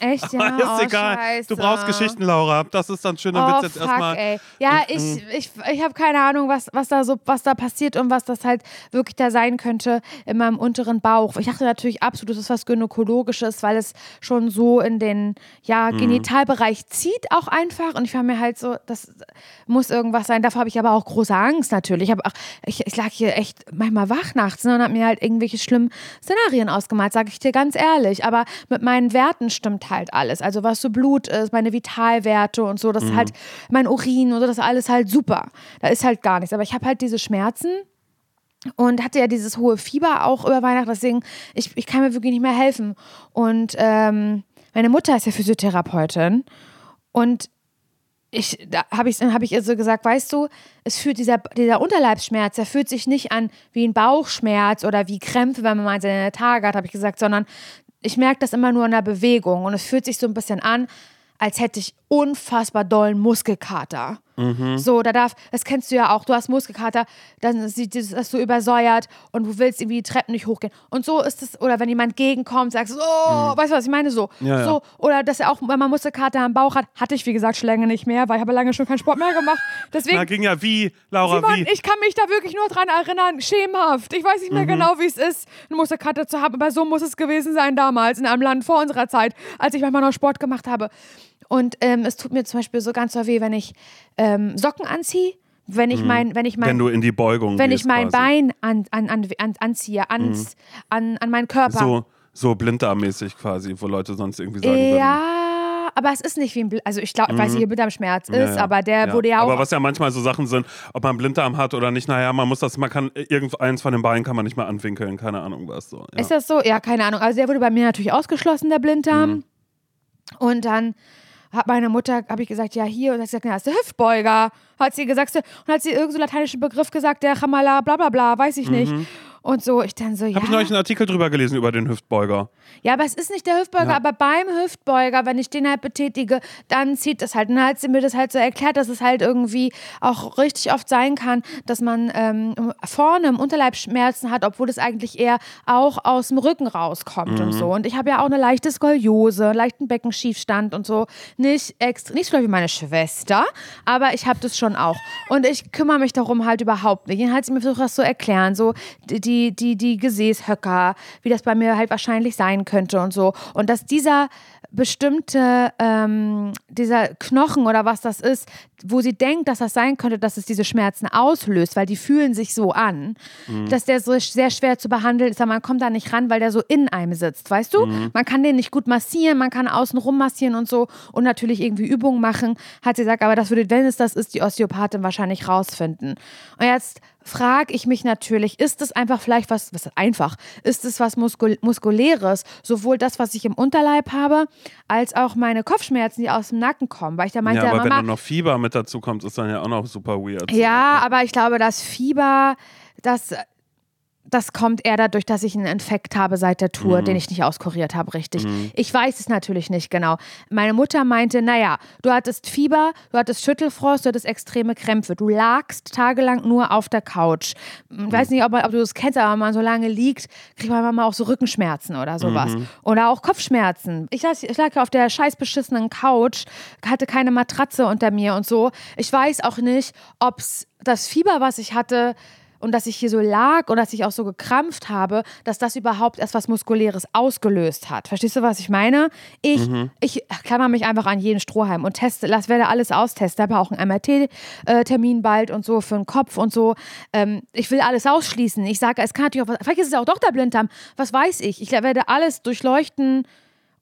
Echt, ja? ist oh, egal. Scheiße. Du brauchst Geschichten, Laura. Das ist dann schön, dann oh, wird's jetzt fuck, erstmal. Ey. Ja, ich, ich, ich habe keine Ahnung, was, was, da so, was da passiert und was das halt wirklich da sein könnte in meinem unteren Bauch. Ich dachte natürlich absolut, das ist was Gynäkologisches, weil es schon so in den ja, mhm. Genitalbereich zieht auch einfach. Und ich war mir halt so, das muss irgendwas sein. Davor habe ich aber auch große Angst natürlich. Ich, auch, ich, ich lag hier echt manchmal wach nachts ne, und habe mir halt irgendwelche schlimmen Szenarien ausgemalt, sage ich dir ganz ehrlich. Aber mit meinen Werten stimmt stimmt halt alles. Also was so Blut ist, meine Vitalwerte und so, das mhm. ist halt mein Urin und so, das ist alles halt super. Da ist halt gar nichts. Aber ich habe halt diese Schmerzen und hatte ja dieses hohe Fieber auch über Weihnachten. Deswegen, ich, ich kann mir wirklich nicht mehr helfen. Und ähm, meine Mutter ist ja Physiotherapeutin und ich, da habe ich, hab ich ihr so gesagt, weißt du, es fühlt dieser, dieser Unterleibsschmerz, der fühlt sich nicht an wie ein Bauchschmerz oder wie Krämpfe, wenn man mal seine Tage hat, habe ich gesagt, sondern ich merke das immer nur in der Bewegung und es fühlt sich so ein bisschen an, als hätte ich unfassbar dollen Muskelkater. Mhm. So, da darf, das kennst du ja auch, du hast Muskelkater, dann sieht das so übersäuert und du willst irgendwie die Treppen nicht hochgehen. Und so ist es, oder wenn jemand gegenkommt, sagst du, oh, mhm. weißt du, was ich meine? So. Ja, so. Ja. Oder dass er auch, wenn man Muskelkater am Bauch hat, hatte ich, wie gesagt, schon länger nicht mehr, weil ich habe lange schon keinen Sport mehr gemacht. Deswegen. Na, ging ja wie, Laura, Simon, wie? ich kann mich da wirklich nur dran erinnern, schemenhaft. Ich weiß nicht mehr mhm. genau, wie es ist, eine Muskelkater zu haben, aber so muss es gewesen sein damals in einem Land vor unserer Zeit, als ich manchmal noch Sport gemacht habe. Und ähm, es tut mir zum Beispiel so ganz so weh, wenn ich ähm, Socken anziehe, wenn ich mhm. mein, wenn ich mein, wenn du in die Beugung wenn ich mein quasi. Bein an, an, an, an, anziehe, ans, mhm. an, an meinen Körper. So, so blinddarmmäßig quasi, wo Leute sonst irgendwie sagen ja, würden. Ja, aber es ist nicht wie ein, Bl also ich glaube, mhm. weiß nicht, wie Blinddarmschmerz ist, ja, ja. aber der ja. wurde ja auch. Aber was ja manchmal so Sachen sind, ob man Blinddarm hat oder nicht, naja, man muss das, man kann irgendeins von den Beinen kann man nicht mehr anwinkeln, keine Ahnung was so. Ist das so? Ja, keine Ahnung. Also der wurde bei mir natürlich ausgeschlossen, der Blinddarm. Mhm. Und dann hat meine Mutter, habe ich gesagt, ja, hier. Und hat sie gesagt, das ist der Hüftbeuger. Hat sie gesagt, und hat sie irgendeinen so lateinischen Begriff gesagt, der Chamala, bla bla bla, weiß ich nicht. Und so, ich dann so, ja. Habe ich neulich einen Artikel drüber gelesen über den Hüftbeuger. Ja, aber es ist nicht der Hüftbeuger, ja. aber beim Hüftbeuger, wenn ich den halt betätige, dann zieht das halt. Und dann hat sie mir das halt so erklärt, dass es halt irgendwie auch richtig oft sein kann, dass man ähm, vorne im Unterleib Schmerzen hat, obwohl es eigentlich eher auch aus dem Rücken rauskommt mhm. und so. Und ich habe ja auch eine leichte Skoliose, einen leichten Beckenschiefstand und so. Nicht extra, nicht so wie meine Schwester, aber ich habe das schon auch. Und ich kümmere mich darum halt überhaupt nicht. Dann hat sie mir versucht, das zu erklären. So, die die, die, die Gesäßhöcker, wie das bei mir halt wahrscheinlich sein könnte und so. Und dass dieser bestimmte, ähm, dieser Knochen oder was das ist, wo sie denkt, dass das sein könnte, dass es diese Schmerzen auslöst, weil die fühlen sich so an, mhm. dass der so sehr schwer zu behandeln ist, aber man kommt da nicht ran, weil der so in einem sitzt, weißt du? Mhm. Man kann den nicht gut massieren, man kann außen rum massieren und so und natürlich irgendwie Übungen machen, hat sie gesagt, aber das würde, wenn es das ist, die Osteopathin wahrscheinlich rausfinden. Und jetzt frage ich mich natürlich, ist es einfach vielleicht was, was einfach, ist es was Muskul Muskuläres, sowohl das, was ich im Unterleib habe, als auch meine Kopfschmerzen, die aus dem Nacken kommen, weil ich da meinte, ja, aber Mama, wenn dann noch Fieber mit dazu kommt, ist dann ja auch noch super weird. Ja, aber ich glaube, das Fieber, das das kommt eher dadurch, dass ich einen Infekt habe seit der Tour, mhm. den ich nicht auskuriert habe, richtig. Mhm. Ich weiß es natürlich nicht genau. Meine Mutter meinte, naja, du hattest Fieber, du hattest Schüttelfrost, du hattest extreme Krämpfe. Du lagst tagelang nur auf der Couch. Ich mhm. weiß nicht, ob, ob du das kennst, aber wenn man so lange liegt, kriegt man manchmal auch so Rückenschmerzen oder sowas. Mhm. Oder auch Kopfschmerzen. Ich lag, ich lag auf der scheiß beschissenen Couch, hatte keine Matratze unter mir und so. Ich weiß auch nicht, ob es das Fieber, was ich hatte, und dass ich hier so lag und dass ich auch so gekrampft habe, dass das überhaupt erst was Muskuläres ausgelöst hat. Verstehst du, was ich meine? Ich, mhm. ich klammer mich einfach an jeden Strohhalm und teste, lass, werde alles austesten. habe auch einen MRT-Termin bald und so für den Kopf und so. Ähm, ich will alles ausschließen. Ich sage, es kann natürlich auch, vielleicht ist es auch doch der Blinddarm. Was weiß ich? Ich werde alles durchleuchten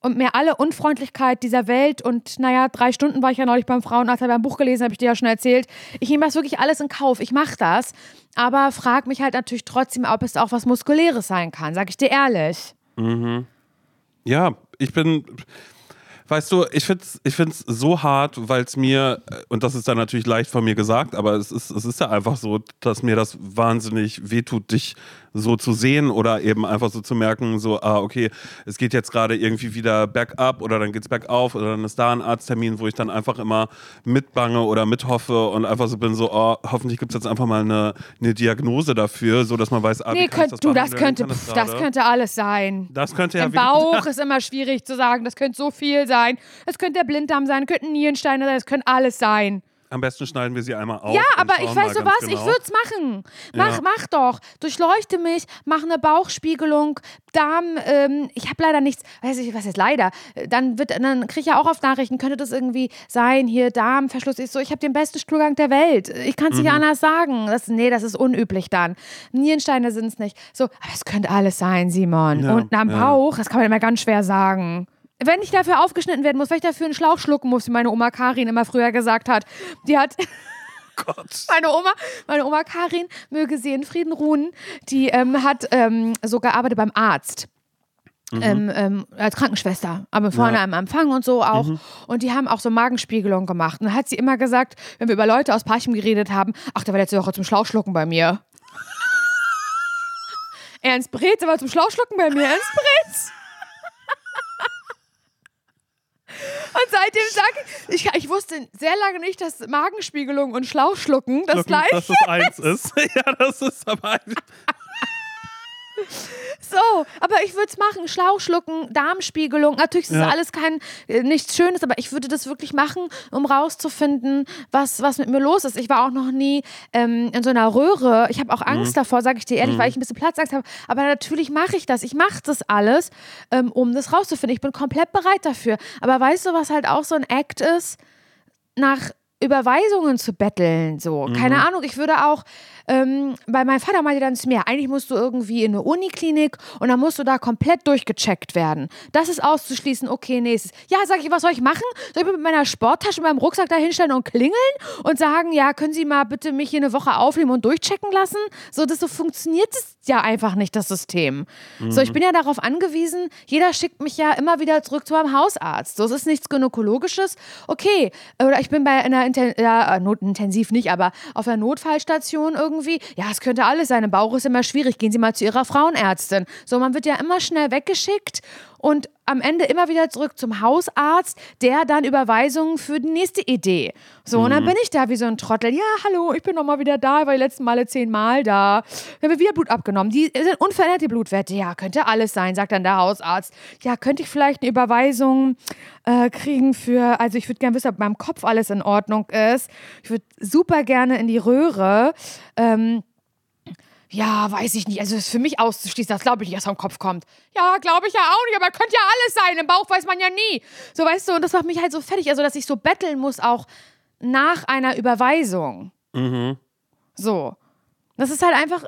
und mir alle Unfreundlichkeit dieser Welt und naja, drei Stunden war ich ja neulich beim Frauenarzt, habe ein Buch gelesen, habe ich dir ja schon erzählt. Ich nehme das wirklich alles in Kauf. Ich mache das, aber frage mich halt natürlich trotzdem, ob es auch was Muskuläres sein kann, sage ich dir ehrlich. Mhm. Ja, ich bin Weißt du, ich finde es ich find's so hart, weil es mir, und das ist dann natürlich leicht von mir gesagt, aber es ist, es ist ja einfach so, dass mir das wahnsinnig wehtut, dich so zu sehen oder eben einfach so zu merken, so, ah, okay, es geht jetzt gerade irgendwie wieder bergab oder dann geht es bergauf oder dann ist da ein Arzttermin, wo ich dann einfach immer mitbange oder mithoffe und einfach so bin, so, oh, hoffentlich gibt es jetzt einfach mal eine, eine Diagnose dafür, so dass man weiß, ah, nee, könnt, das du, das könnte, das, das, könnte alles sein. Das könnte ja Im Bauch ist immer schwierig zu sagen, das könnte so viel sein. Es könnte der Blinddarm sein, könnten Nierensteine sein, es könnte alles sein. Am besten schneiden wir sie einmal auf. Ja, aber ich weiß so was, genau. ich würde es machen. Mach, ja. mach doch. Durchleuchte mich, mach eine Bauchspiegelung, Darm, ähm, ich habe leider nichts, weiß ich, was ist leider, dann dann kriege ich ja auch auf Nachrichten, könnte das irgendwie sein, hier Darmverschluss ist so, ich habe den besten Stuhlgang der Welt. Ich kann es nicht mhm. anders sagen. Das, nee, das ist unüblich dann. Nierensteine sind es nicht. So, aber es könnte alles sein, Simon. Ja, Und am ja. Bauch, das kann man immer ganz schwer sagen wenn ich dafür aufgeschnitten werden muss, wenn ich dafür einen Schlauch schlucken muss, wie meine Oma Karin immer früher gesagt hat. Die hat. Gott. Meine Oma, meine Oma Karin, möge sie in Frieden ruhen, die ähm, hat ähm, so gearbeitet beim Arzt. Mhm. Ähm, ähm, als Krankenschwester, aber vorne ja. am Empfang und so auch. Mhm. Und die haben auch so Magenspiegelung gemacht. Und dann hat sie immer gesagt, wenn wir über Leute aus Parchim geredet haben, ach, der war letzte Woche zum Schlauchschlucken bei mir. Ernst Brez, der war zum Schlauchschlucken bei mir. Ernst Brez. Seitdem sage ich, ich, ich wusste sehr lange nicht, dass Magenspiegelung und Schlauchschlucken das Schlucken, gleiche dass das eins ist. ja, das ist aber so, aber ich würde es machen. Schlauch schlucken, Darmspiegelung. Natürlich ist ja. alles kein äh, nichts Schönes, aber ich würde das wirklich machen, um rauszufinden, was, was mit mir los ist. Ich war auch noch nie ähm, in so einer Röhre. Ich habe auch Angst mhm. davor, sage ich dir ehrlich, mhm. weil ich ein bisschen Platzangst habe. Aber natürlich mache ich das. Ich mache das alles, ähm, um das rauszufinden. Ich bin komplett bereit dafür. Aber weißt du, was halt auch so ein Act ist? Nach Überweisungen zu betteln, so. Mhm. Keine Ahnung, ich würde auch ähm, weil mein Vater meinte dann zu mir, eigentlich musst du irgendwie in eine Uniklinik und dann musst du da komplett durchgecheckt werden. Das ist auszuschließen, okay, nächstes. Ja, sag ich, was soll ich machen? Soll ich mit meiner Sporttasche, meinem Rucksack da hinstellen und klingeln und sagen, ja, können Sie mal bitte mich hier eine Woche aufnehmen und durchchecken lassen? So, das so funktioniert es ja einfach nicht, das System. Mhm. So, ich mhm. bin ja darauf angewiesen, jeder schickt mich ja immer wieder zurück zu einem Hausarzt. So, es ist nichts Gynäkologisches. Okay, oder ich bin bei einer Inten ja, intensiv nicht, aber auf einer Notfallstation irgendwie irgendwie, ja, es könnte alles sein, im Bauch ist immer schwierig, gehen Sie mal zu Ihrer Frauenärztin. So, man wird ja immer schnell weggeschickt und am Ende immer wieder zurück zum Hausarzt, der dann Überweisungen für die nächste Idee. So, mhm. und dann mhm. bin ich da wie so ein Trottel. Ja, hallo, ich bin nochmal wieder da, ich war die letzten Male zehnmal da. Wir haben wieder Blut abgenommen. Die sind unverändert, die Blutwerte. Ja, könnte alles sein, sagt dann der Hausarzt. Ja, könnte ich vielleicht eine Überweisung äh, kriegen für, also ich würde gerne wissen, ob meinem Kopf alles in Ordnung ist. Ich würde super gerne in die Röhre. Ähm, ja, weiß ich nicht. Also das ist für mich auszuschließen, das glaube ich nicht, was vom Kopf kommt. Ja, glaube ich ja auch nicht, aber könnte ja alles sein. Im Bauch weiß man ja nie. So, weißt du, und das macht mich halt so fertig. Also, dass ich so betteln muss, auch nach einer Überweisung. Mhm. So. Das ist halt einfach,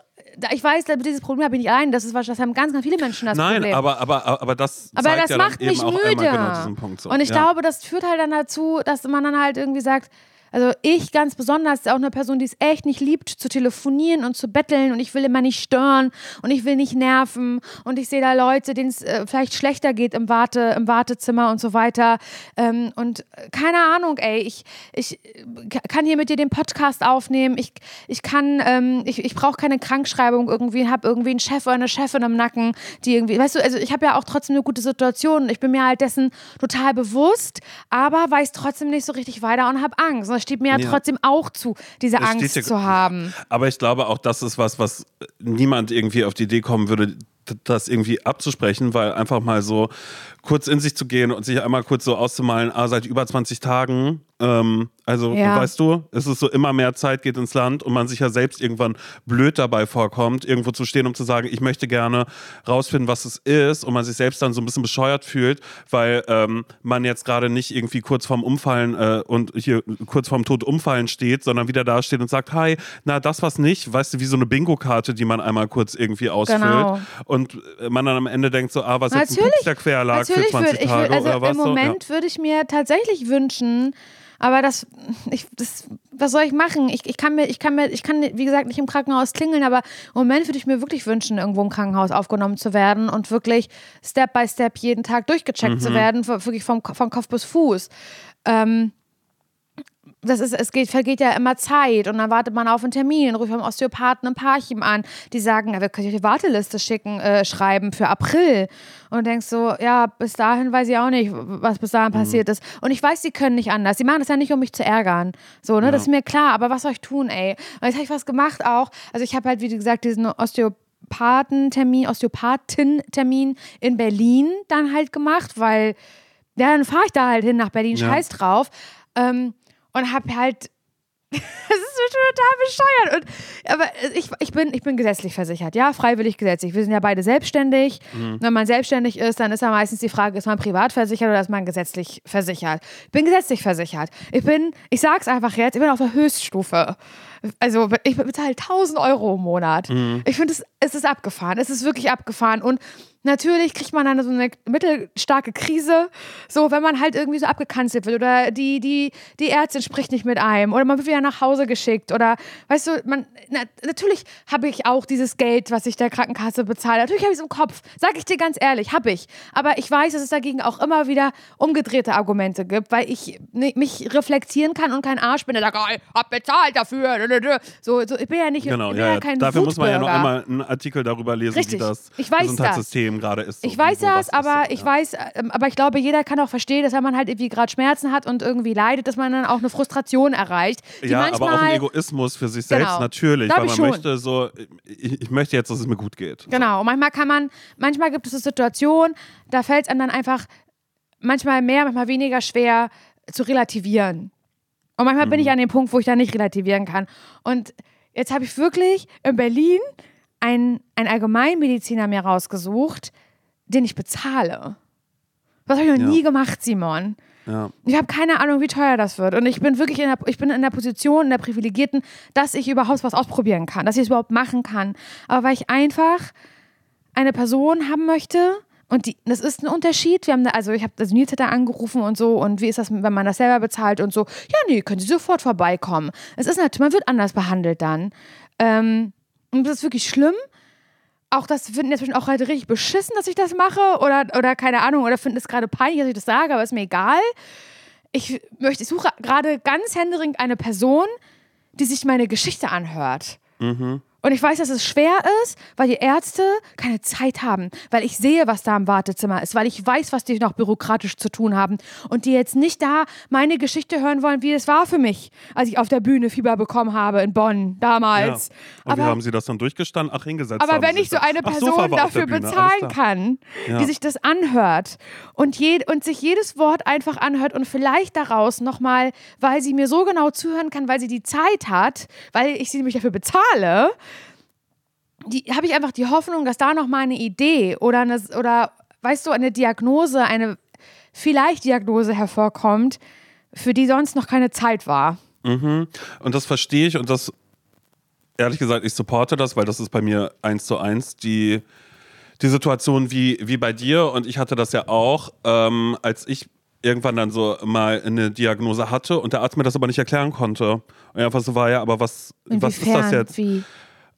ich weiß, dieses Problem habe ich nicht ein. Das ist das haben ganz, ganz viele Menschen das Nein, Problem. Aber, aber, aber das, aber das ja macht mich müde. Genau so. Und ich ja. glaube, das führt halt dann dazu, dass man dann halt irgendwie sagt, also ich ganz besonders auch eine Person, die es echt nicht liebt, zu telefonieren und zu betteln und ich will immer nicht stören und ich will nicht nerven und ich sehe da Leute, denen es äh, vielleicht schlechter geht im, Warte, im Wartezimmer und so weiter. Ähm, und äh, keine Ahnung, ey, ich, ich äh, kann hier mit dir den Podcast aufnehmen, ich, ich kann, ähm, ich, ich brauche keine Krankschreibung irgendwie, habe irgendwie einen Chef oder eine Chefin im Nacken, die irgendwie, weißt du, also ich habe ja auch trotzdem eine gute Situation, ich bin mir halt dessen total bewusst, aber weiß trotzdem nicht so richtig weiter und habe Angst. Und steht mir ja, ja, trotzdem auch zu, diese das Angst ja, zu haben. Aber ich glaube auch, das ist was, was niemand irgendwie auf die Idee kommen würde, das irgendwie abzusprechen, weil einfach mal so kurz in sich zu gehen und sich einmal kurz so auszumalen, ah, seit über 20 Tagen Ähm, also, Ja. weißt du, es ist so immer mehr Zeit geht ins Land und man sich ja selbst irgendwann blöd dabei vorkommt, irgendwo zu stehen, um zu sagen, ich möchte gerne rausfinden, was es ist und man sich selbst dann so ein bisschen bescheuert fühlt, weil ähm, man jetzt gerade nicht irgendwie kurz vorm Umfallen äh, und hier kurz vorm Tod umfallen steht, sondern wieder da steht und sagt, hi, na, das was nicht, weißt du, wie so eine Bingo-Karte, die man einmal kurz irgendwie ausfüllt Genau. und man dann am Ende denkt so, ah, was jetzt ein Natürlich, Pups, der quer lag Natürlich 20 würde ich, Tage also im. Moment würde ich mir tatsächlich wünschen, aber das, ich, das, was soll ich machen? Ich, ich kann mir, ich kann mir, ich kann, wie gesagt, nicht im Krankenhaus klingeln, aber im Moment würde ich mir wirklich wünschen, irgendwo im Krankenhaus aufgenommen zu werden und wirklich Step by Step jeden Tag durchgecheckt Mhm. zu werden, wirklich vom, von Kopf bis Fuß. Ähm, das ist, es geht, vergeht ja immer Zeit und dann wartet man auf einen Termin, ruft beim Osteopathen ein Paarchen an, die sagen, ja, wir können euch die Warteliste schicken, äh, schreiben für April. Und du denkst so, ja, bis dahin weiß ich auch nicht, was bis dahin passiert ist. Und ich weiß, sie können nicht anders. Sie machen das ja nicht, um mich zu ärgern. So, ne, das ist mir klar, aber was soll ich tun, ey? Und jetzt habe ich was gemacht auch. Also ich habe halt, wie gesagt, diesen Osteopathentermin, Osteopathentermin in Berlin dann halt gemacht, weil, ja, dann fahre ich da halt hin nach Berlin, Ja. scheiß drauf. Ähm, und habe halt. Es ist total bescheuert. Und, aber ich, ich, bin, ich bin gesetzlich versichert, ja, freiwillig gesetzlich. Wir sind ja beide selbstständig. Wenn man selbstständig ist, dann ist ja meistens die Frage, ist man privat versichert oder ist man gesetzlich versichert? Ich bin gesetzlich versichert. Ich bin, ich sag's einfach jetzt, ich bin auf der Höchststufe. Also ich bezahle 1000 Euro im Monat. Ich finde, es, es ist abgefahren. Es ist wirklich abgefahren. Und natürlich kriegt man dann so eine mittelstarke Krise, so wenn man halt irgendwie so abgekanzelt wird oder die, die, die Ärztin spricht nicht mit einem oder man wird wieder nach Hause geschickt oder weißt du, man, na, natürlich habe ich auch dieses Geld, was ich der Krankenkasse bezahle. Natürlich habe ich es im Kopf, sage ich dir ganz ehrlich, habe ich. Aber ich weiß, dass es dagegen auch immer wieder umgedrehte Argumente gibt, weil ich mich reflektieren kann und kein Arsch bin, der sagt, oh, ich hab bezahlt dafür. So, so, ich bin ja nicht Genau, ja, ja Dafür muss man ja noch Wutbürger. einmal einen Artikel darüber lesen, Richtig. wie das Ich weiß Gesundheitssystem gerade ist. so Ich weiß das, ist, aber so, ich ja. weiß, ähm, aber ich glaube, jeder kann auch verstehen, dass wenn man halt irgendwie gerade Schmerzen hat und irgendwie leidet, dass man dann auch eine Frustration erreicht. Ja, aber auch ein Egoismus für sich selbst Genau. natürlich, weil ich man schon. möchte so, ich, ich möchte jetzt, dass es mir gut geht. Genau. Und manchmal kann man, manchmal gibt es so Situationen, da fällt es einem dann einfach manchmal mehr, manchmal weniger schwer zu relativieren. Und manchmal bin ich Mhm. an dem Punkt, wo ich da nicht relativieren kann. Und jetzt habe ich wirklich in Berlin einen, einen Allgemeinmediziner mir rausgesucht, den ich bezahle. Das habe ich noch Ja. nie gemacht, Simon. Ja. Ich habe keine Ahnung, wie teuer das wird. Und ich bin wirklich in der, ich bin in der Position, in der Privilegierten, dass ich überhaupt was ausprobieren kann, dass ich es überhaupt machen kann. Aber weil ich einfach eine Person haben möchte, und die, das ist ein Unterschied. Wir haben da, also ich habe das Newsletter angerufen und so, und wie ist das, wenn man das selber bezahlt und so, ja, nee, können Sie sofort vorbeikommen. Es ist natürlich, man wird anders behandelt dann. Ähm, und das ist wirklich schlimm. Auch das finden jetzt auch Leute richtig beschissen, dass ich das mache oder, oder keine Ahnung, oder finden es gerade peinlich, dass ich das sage, aber ist mir egal. Ich möchte, ich suche gerade ganz händeringend eine Person, die sich meine Geschichte anhört. Und ich weiß, dass es schwer ist, weil die Ärzte keine Zeit haben, weil ich sehe, was da im Wartezimmer ist, weil ich weiß, was die noch bürokratisch zu tun haben und die jetzt nicht da meine Geschichte hören wollen, wie es war für mich, als ich auf der Bühne Fieber bekommen habe in Bonn damals. Und wie Aber- haben Sie das dann durchgestanden? Ach, hingesetzt aber wenn ich so eine Ach, Person der dafür bezahlen kann, Ja. die sich das anhört und, je, und sich jedes Wort einfach anhört und vielleicht daraus nochmal, weil sie mir so genau zuhören kann, weil sie die Zeit hat, weil ich sie nämlich dafür bezahle, habe ich einfach die Hoffnung, dass da nochmal eine Idee oder eine, oder weißt du, eine Diagnose, eine vielleicht Diagnose hervorkommt, für die sonst noch keine Zeit war. Und das verstehe ich und das, ehrlich gesagt, ich supporte das, weil das ist bei mir eins zu eins die, die Situation wie, wie bei dir und ich hatte das ja auch, ähm, als ich irgendwann dann so mal eine Diagnose hatte und der Arzt mir das aber nicht erklären konnte. Und einfach so war, ja, aber was, was ist das Inwiefern? jetzt? Wie?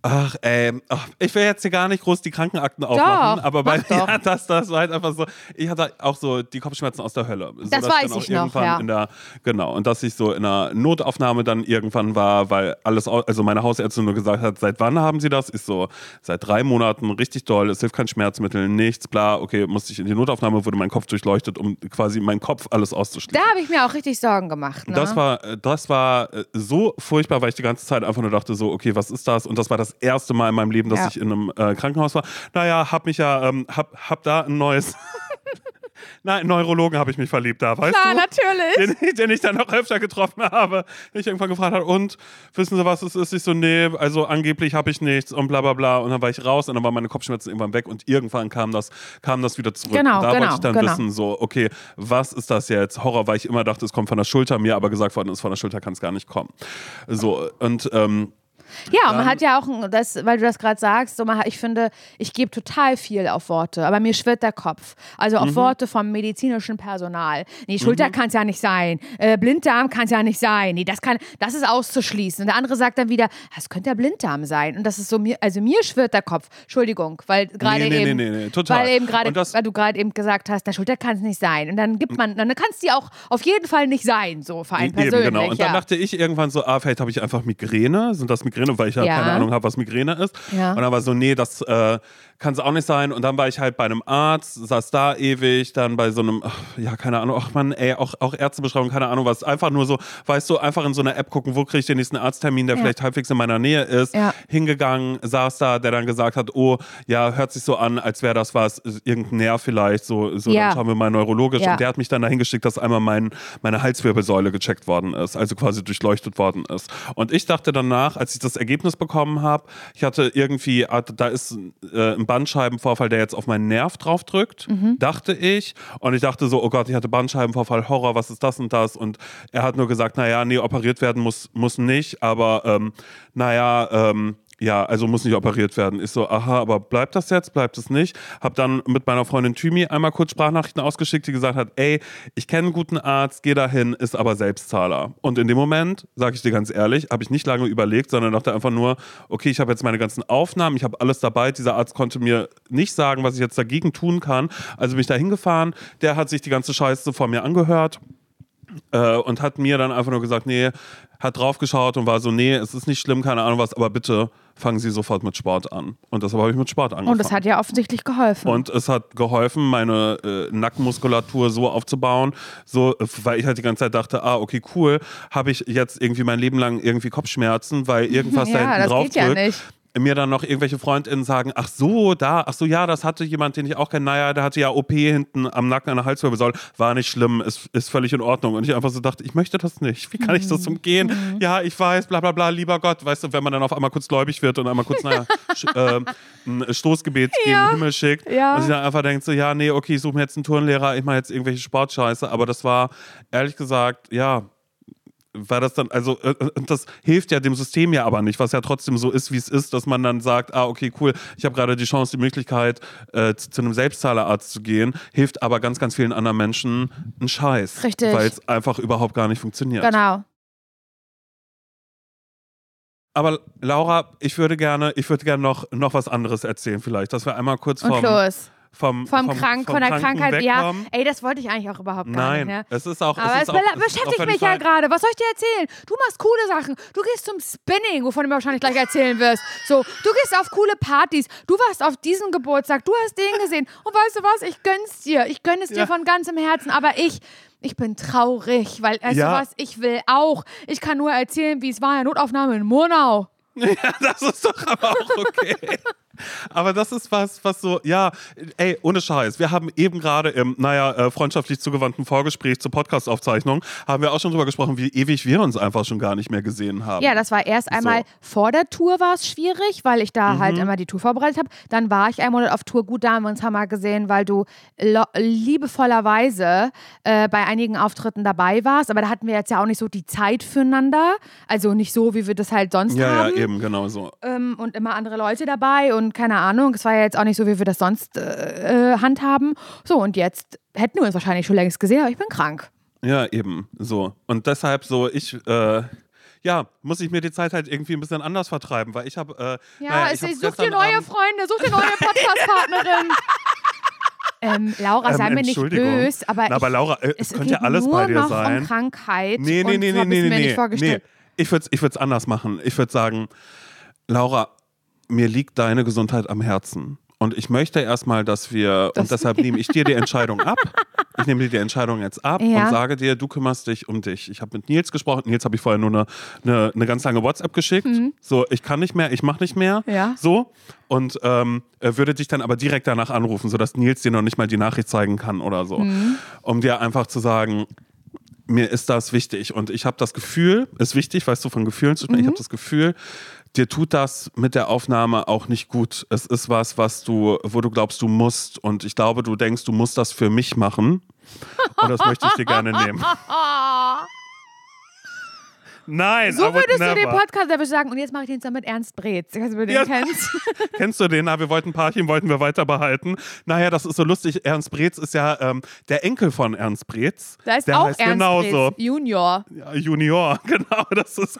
Ach, ähm, ich will jetzt hier gar nicht groß die Krankenakten aufmachen, aber bei doch. ja, das, das war halt einfach so. Ich hatte auch so die Kopfschmerzen aus der Hölle. So, Das weiß dann auch ich noch, ja. In der, genau, und dass ich so in einer Notaufnahme dann irgendwann war, weil alles, also meine Hausärztin nur gesagt hat, seit wann haben Sie das? Ich so, seit drei Monaten, richtig doll, es hilft kein Schmerzmittel, nichts, bla, okay, musste ich in die Notaufnahme, wurde mein Kopf durchleuchtet, um quasi meinen Kopf alles auszuschließen. Da habe ich mir auch richtig Sorgen gemacht. Ne? Das war, äh, das war äh, so furchtbar, weil ich die ganze Zeit einfach nur dachte, so, okay, was ist das? Und das war das erste Mal in meinem Leben, dass Ja. ich in einem äh, Krankenhaus war. Naja, hab mich ja, ähm, hab, hab da ein neues, Nein, Neurologen habe ich mich verliebt da, weißt Klar, du? natürlich. Den, den ich dann noch öfter getroffen habe. Den ich irgendwann gefragt habe, und wissen Sie, was es ist? Ich so, nee, also angeblich habe ich nichts und bla bla bla. Und dann war ich raus und dann waren meine Kopfschmerzen irgendwann weg und irgendwann kam das, kam das wieder zurück. Genau, und da genau, wollte ich dann genau. wissen, so, okay, was ist das jetzt? Horror, weil ich immer dachte, es kommt von der Schulter, mir aber gesagt worden ist, von der Schulter kann es gar nicht kommen. So, und ähm, Ja, und man hat ja auch, das, weil du das gerade sagst, so man, ich finde, ich gebe total viel auf Worte, aber mir schwirrt der Kopf. Also Mhm. auf Worte vom medizinischen Personal. Nee, Schulter kann es ja nicht sein. Äh, Blinddarm kann es ja nicht sein. Nee, das kann, das ist auszuschließen. Und der andere sagt dann wieder, das könnte ja Blinddarm sein. Und das ist so mir, also mir schwirrt der Kopf. Entschuldigung, weil gerade nee, nee, eben, nee, nee, total. weil eben gerade, weil du gerade eben gesagt hast, na Schulter kann es nicht sein. Und dann gibt man, dann kann es die auch auf jeden Fall nicht sein, so für einen Eben, persönlich. genau. Und dann ja. dachte ich irgendwann so, ah, vielleicht habe ich einfach Migräne. Sind das Migräne? Weil ich ja, Ja. keine Ahnung habe, was Migräne ist. Ja. Und dann war so, nee, das äh, kann es auch nicht sein. Und dann war ich halt bei einem Arzt, saß da ewig, dann bei so einem, ach, ja, keine Ahnung, ach man, ey, auch, auch Ärztebeschreibung, keine Ahnung was. Einfach nur so, weißt du, einfach in so einer App gucken, wo kriege ich den nächsten Arzttermin, der Ja. vielleicht halbwegs in meiner Nähe ist. Ja. Hingegangen, saß da, der dann gesagt hat, oh, ja, hört sich so an, als wäre das was, irgendein Nerv vielleicht, so, so Ja. dann schauen wir mal neurologisch. Und der hat mich dann dahin geschickt, dass einmal mein, meine Halswirbelsäule gecheckt worden ist, also quasi durchleuchtet worden ist. Und ich dachte danach, als ich das Ergebnis bekommen habe, ich hatte irgendwie, ah, da ist äh, ein Bandscheibenvorfall, der jetzt auf meinen Nerv draufdrückt, Mhm. dachte ich. Und ich dachte so, oh Gott, ich hatte Bandscheibenvorfall, Horror, was ist das und das? Und er hat nur gesagt, naja, nee, operiert werden muss, muss nicht, aber ähm, naja, ähm, ja, also muss nicht operiert werden. Ich so, aha, aber bleibt das jetzt? Bleibt es nicht? Hab dann mit meiner Freundin Thymi einmal kurz Sprachnachrichten ausgeschickt, die gesagt hat, ey, ich kenne einen guten Arzt, geh dahin, ist aber Selbstzahler. Und in dem Moment, sage ich dir ganz ehrlich, habe ich nicht lange überlegt, sondern dachte einfach nur, okay, ich habe jetzt meine ganzen Aufnahmen, ich habe alles dabei. Dieser Arzt konnte mir nicht sagen, was ich jetzt dagegen tun kann. Also bin ich da hingefahren, der hat sich die ganze Scheiße vor mir angehört äh, und hat mir dann einfach nur gesagt, nee, hat draufgeschaut und war so, nee, es ist nicht schlimm, keine Ahnung was, aber bitte fangen Sie sofort mit Sport an. Und deshalb habe ich mit Sport angefangen. Und das hat ja offensichtlich geholfen. Und es hat geholfen, meine äh, Nackenmuskulatur so aufzubauen, so, weil ich halt die ganze Zeit dachte, ah, okay, cool, habe ich jetzt irgendwie mein Leben lang irgendwie Kopfschmerzen, weil irgendwas da Ja, hinten das drauf geht ja drückt. nicht. Mir dann noch irgendwelche FreundInnen sagen, ach so, da, ach so, ja, das hatte jemand, den ich auch kenne, naja, der hatte ja OP hinten am Nacken an der Halswirbelsäule, war nicht schlimm, ist, ist völlig in Ordnung. Und ich einfach so dachte, ich möchte das nicht, wie kann ich das umgehen? Ja, ich weiß, bla bla bla, lieber Gott, weißt du, wenn man dann auf einmal kurz gläubig wird und einmal kurz, naja, ähm, ein Stoßgebet gegen Ja. den Himmel schickt Ja. und sich dann einfach denkt so, ja, nee, okay, ich suche mir jetzt einen Turnlehrer, ich mache jetzt irgendwelche Sportscheiße, aber das war, ehrlich gesagt, ja, war das dann, also äh, äh, das hilft ja dem System ja aber nicht, was ja trotzdem so ist, wie es ist, dass man dann sagt, ah, okay, cool, ich habe gerade die Chance, die Möglichkeit, äh, zu, zu einem Selbstzahlerarzt zu gehen, hilft aber ganz, ganz vielen anderen Menschen ein Scheiß. Richtig. Weil es einfach überhaupt gar nicht funktioniert. genau. Aber Laura, ich würde gerne, ich würde gerne noch, noch was anderes erzählen vielleicht, dass wir einmal kurz vom, los. Vom, Vom, Krank, von der Kranken Krankheit. Ja, ey, das wollte ich eigentlich auch überhaupt gar Nein, nicht. Ne? es ist auch. Aber es es, auch, es beschäftigt völlig mich ja gerade. Was soll ich dir erzählen? Du machst coole Sachen. Du gehst zum Spinning, wovon du mir wahrscheinlich gleich erzählen wirst. So, du gehst auf coole Partys. Du warst auf diesem Geburtstag. Du hast den gesehen. Und weißt du was? Ich gönn's dir. Ich gönn es dir Ja. von ganzem Herzen. Aber ich. Ich bin traurig, weil, weißt Ja. du was, ich will auch. Ich kann nur erzählen, wie es war in der Notaufnahme in Murnau. Ja, das ist doch aber auch okay. Aber das ist was, was so, ja, ey, ohne Scheiß. Wir haben eben gerade im, naja, äh, freundschaftlich zugewandten Vorgespräch zur Podcast-Aufzeichnung, haben wir auch schon drüber gesprochen, wie ewig wir uns einfach schon gar nicht mehr gesehen haben. Ja, das war erst einmal vor der Tour war es schwierig, weil ich da Mhm. halt immer die Tour vorbereitet habe. Dann war ich einmal auf Tour. Gut, da haben wir uns mal gesehen, weil du liebevollerweise äh, bei einigen Auftritten dabei warst. Aber da hatten wir jetzt ja auch nicht so die Zeit füreinander. Also nicht so, wie wir das halt sonst ja, haben. ja, eben, genau so. Ähm, und immer andere Leute dabei und keine Ahnung. Es war ja jetzt auch nicht so, wie wir das sonst äh, äh, handhaben. So, und jetzt hätten wir uns wahrscheinlich schon längst gesehen, aber ich bin krank. Ja, eben, so. Und deshalb so, ich, äh, ja, muss ich mir die Zeit halt irgendwie ein bisschen anders vertreiben, weil ich habe, äh, Ja, naja, es, ich hab's such dir neue Abend- Freunde, such dir neue Podcast-Partnerin. ähm, Laura, Ähm, sei mir nicht Entschuldigung. böse, aber, Na, aber ich, Laura, äh, es könnte geht ja alles nur bei dir noch sein. um Krankheit. Nee, nee, und nee, so nee, hab ich's nee, mir nee, nicht nee. Ich würde es ich würd's anders machen. Ich würde sagen, Laura, mir liegt deine Gesundheit am Herzen. Und ich möchte erstmal, dass wir, Das- und deshalb nehme ich dir die Entscheidung ab. Ich nehme dir die Entscheidung jetzt ab Ja. und sage dir, du kümmerst dich um dich. Ich habe mit Nils gesprochen. Nils habe ich vorher nur eine, eine, eine ganz lange WhatsApp geschickt. So, ich kann nicht mehr, ich mache nicht mehr. Mhm. Ja. So. Und ähm, würde dich dann aber direkt danach anrufen, sodass Nils dir noch nicht mal die Nachricht zeigen kann oder so. Mhm. Um dir einfach zu sagen, mir ist das wichtig und ich habe das Gefühl, ist wichtig, weißt du, von Gefühlen zu sprechen, ich habe das Gefühl, dir tut das mit der Aufnahme auch nicht gut. Es ist was, was du, wo du glaubst, du musst und ich glaube, du denkst, du musst das für mich machen und das möchte ich dir gerne nehmen. Nein, So würdest du den. Podcast aber sagen, und jetzt mache ich den zusammen mit Ernst Brez. Den Ja. kennst. Kennst du den? Na, wir wollten Parchim, wollten wir weiter behalten. Naja, das ist so lustig. Ernst Brez ist ja ähm, der Enkel von Ernst Brez. Da ist der auch heißt Ernst genauso. Brez, Junior. Ja, Junior, genau. Das ist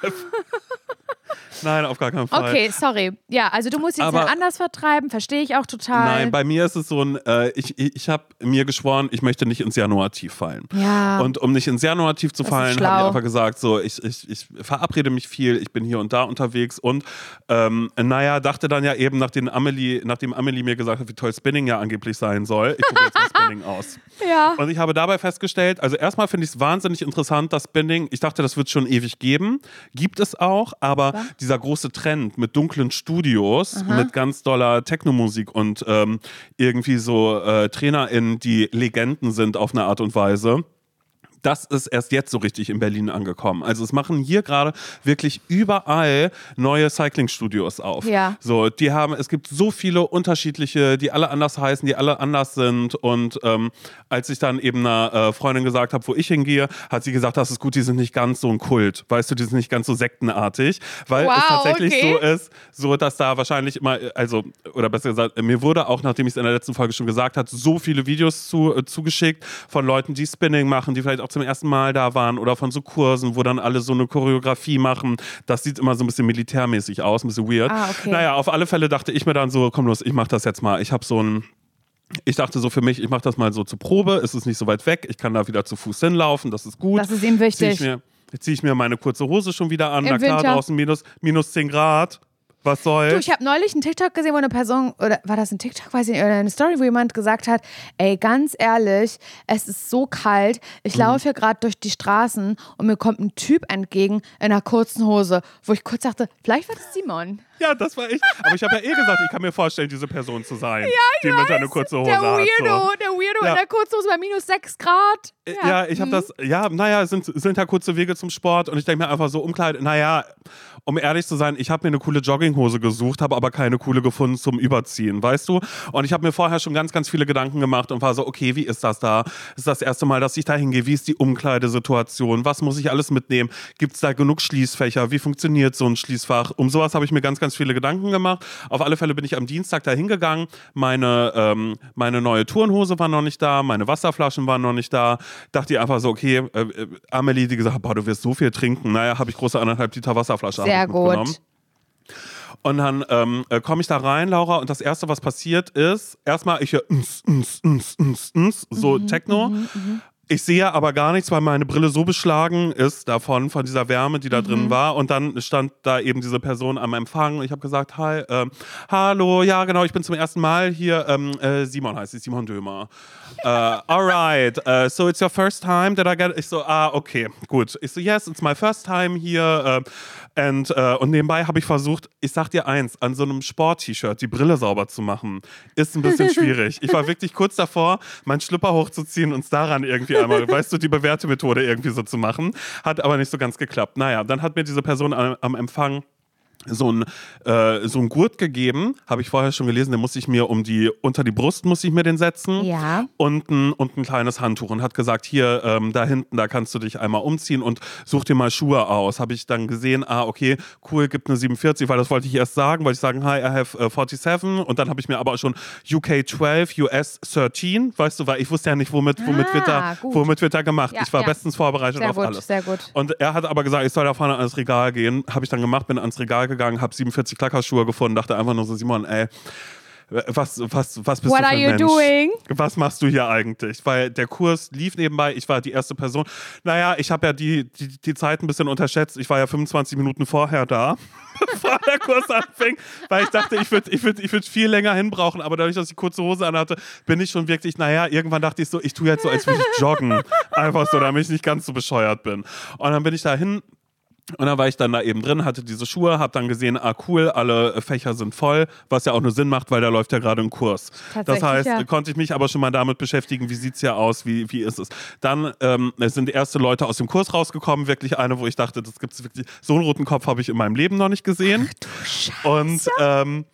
Nein, auf gar keinen Fall. Okay, sorry. Ja, also du musst jetzt Aber- anders vertreiben, verstehe ich auch total. Nein, bei mir ist es so ein, äh, ich, ich, habe mir geschworen, ich möchte nicht ins Januar-Tief fallen. Ja. Und um nicht ins Januar-Tief zu Das fallen, habe ich einfach gesagt, so, ich, ich, ich verabrede mich viel, ich bin hier und da unterwegs und ähm, naja, dachte dann ja eben, nachdem Amelie, nachdem Amelie mir gesagt hat, wie toll Spinning ja angeblich sein soll, ich probiere jetzt mal Spinning aus. ja. Und ich habe dabei festgestellt, also erstmal finde ich es wahnsinnig interessant, das Spinning, ich dachte, das wird schon ewig geben, gibt es auch, aber dieser große Trend mit dunklen Studios, mit ganz doller Technomusik und ähm, irgendwie so äh, TrainerInnen, die Legenden sind auf eine Art und Weise, das ist erst jetzt so richtig in Berlin angekommen. Also es machen hier gerade wirklich überall neue Cycling-Studios auf. Ja. So, die haben, es gibt so viele unterschiedliche, die alle anders heißen, die alle anders sind. Und ähm, als ich dann eben einer äh, Freundin gesagt habe, wo ich hingehe, hat sie gesagt, das ist gut, die sind nicht ganz so ein Kult. Weißt du, die sind nicht ganz so sektenartig, weil Wow, es tatsächlich okay. so ist, so dass da wahrscheinlich immer, also, oder besser gesagt, mir wurde auch, nachdem ich es in der letzten Folge schon gesagt habe, so viele Videos zu, äh, zugeschickt von Leuten, die Spinning machen, die vielleicht auch zum ersten Mal da waren oder von so Kursen, wo dann alle so eine Choreografie machen. Das sieht immer so ein bisschen militärmäßig aus, ein bisschen weird. Ah, okay. Naja, auf alle Fälle dachte ich mir dann so, komm los, ich mach das jetzt mal. Ich habe so ein ich dachte so für mich, ich mache das mal so zur Probe, es ist nicht so weit weg, ich kann da wieder zu Fuß hinlaufen, das ist gut. Das ist ihm wichtig. Zieh ich mir, ziehe ich mir meine kurze Hose schon wieder an, Im na klar, Winter. draußen minus, minus 10 Grad. Was Du, soll's? ich habe neulich einen TikTok gesehen, wo eine Person, oder war das ein TikTok, weiß ich nicht, oder eine Story, wo jemand gesagt hat, ey, ganz ehrlich, es ist so kalt, ich laufe hier gerade durch die Straßen und mir kommt ein Typ entgegen in einer kurzen Hose, wo ich kurz dachte, vielleicht war das Simon. Ja, das war ich. Aber ich habe ja eh gesagt, ich kann mir vorstellen, diese Person zu sein, die mit einer kurze Hose Der hat. Weirdo, So. der Weirdo Ja. in der Kurzhose bei minus 6 Grad. Ja, ja ich habe das, ja, naja, es sind, sind ja kurze Wege zum Sport und ich denke mir einfach so, Umkleid, naja, um ehrlich zu sein, ich habe mir eine coole Jogginghose gesucht, habe aber keine coole gefunden zum Überziehen, weißt du? Und ich habe mir vorher schon ganz, ganz viele Gedanken gemacht und war so, okay, wie ist das da? Ist das erste Mal, dass ich da hingehe? Wie ist die Umkleidesituation? Was muss ich alles mitnehmen? Gibt es da genug Schließfächer? Wie funktioniert so ein Schließfach? Um sowas habe ich mir ganz, ganz viele Gedanken gemacht. Auf alle Fälle bin ich am Dienstag da hingegangen. Meine, ähm, meine neue Turnhose war noch nicht da, meine Wasserflaschen waren noch nicht da. Dachte ich einfach so, okay, äh, äh, Amelie, die gesagt hat, boah, du wirst so viel trinken. Naja, habe ich große anderthalb Liter Wasserflasche hab Sehr gut. Und dann ähm, äh, komme ich da rein, Laura, und das Erste, was passiert ist, erstmal ich höre ns, ns, ns, ns, ns, so Mhm, Techno. Ich sehe aber gar nichts, weil meine Brille so beschlagen ist davon, von dieser Wärme, die da Mhm. drin war. Und dann stand da eben diese Person am Empfang. Und ich habe gesagt, hi, ähm, hallo, ja genau, ich bin zum ersten Mal hier. Ähm, äh, Simon heißt ich, Simon Dömer. äh, alright, uh, so it's your first time that I get... Ich so, ah, okay, gut. Ich so, yes, it's my first time here. Äh, and, und nebenbei habe ich versucht, ich sag dir eins, an so einem Sport-T-Shirt die Brille sauber zu machen, ist ein bisschen schwierig. Ich war wirklich kurz davor, meinen Schlüpper hochzuziehen und es daran irgendwie einmal, weißt du, die bewährte Methode irgendwie so zu machen. Hat aber nicht so ganz geklappt. Naja, dann hat mir diese Person am, am Empfang so ein, äh, so ein Gurt gegeben, habe ich vorher schon gelesen, den muss ich mir um die, unter die Brust muss ich mir den setzen. Ja. Und ein, und ein kleines Handtuch und hat gesagt, hier, ähm, da hinten, da kannst du dich einmal umziehen und such dir mal Schuhe aus. Habe ich dann gesehen, ah, okay, cool, gibt eine 47, weil das wollte ich erst sagen, wollte ich sagen, hi, I have äh, 47 und dann habe ich mir aber auch schon UK 12, US 13, weißt du, weil ich wusste ja nicht, womit, womit, wird, da, Ah, gut. womit wird da gemacht. Ja, ich war ja. bestens vorbereitet Sehr auf gut, alles. sehr gut. Und er hat aber gesagt, ich soll da vorne ans Regal gehen. Habe ich dann gemacht, bin ans Regal gegangen, habe 47 Klackerschuhe gefunden, dachte einfach nur so, Simon, ey, was, was, was bist What du für are ein you Mensch? doing? Was machst du hier eigentlich? Weil der Kurs lief nebenbei, ich war die erste Person. Naja, ich habe ja die, die, die Zeit ein bisschen unterschätzt. Ich war ja 25 Minuten vorher da, bevor der Kurs anfing, weil ich dachte, ich würde ich würd, ich würd viel länger hinbrauchen. Aber dadurch, dass ich kurze Hose anhatte, bin ich schon wirklich, naja, irgendwann dachte ich so, ich tue jetzt so, als würde ich joggen. Einfach so, damit ich nicht ganz so bescheuert bin. Und dann bin ich da hin und dann war ich dann da eben drin, hatte diese Schuhe, hab dann gesehen, ah cool, alle Fächer sind voll, was ja auch nur Sinn macht, weil da läuft ja gerade ein Kurs. Das heißt, ja. konnte ich mich aber schon mal damit beschäftigen, wie sieht's hier aus, wie, wie ist es. Dann ähm, es sind erste Leute aus dem Kurs rausgekommen, wirklich eine, wo ich dachte, das gibt's wirklich, so einen roten Kopf habe ich in meinem Leben noch nicht gesehen. Und ähm,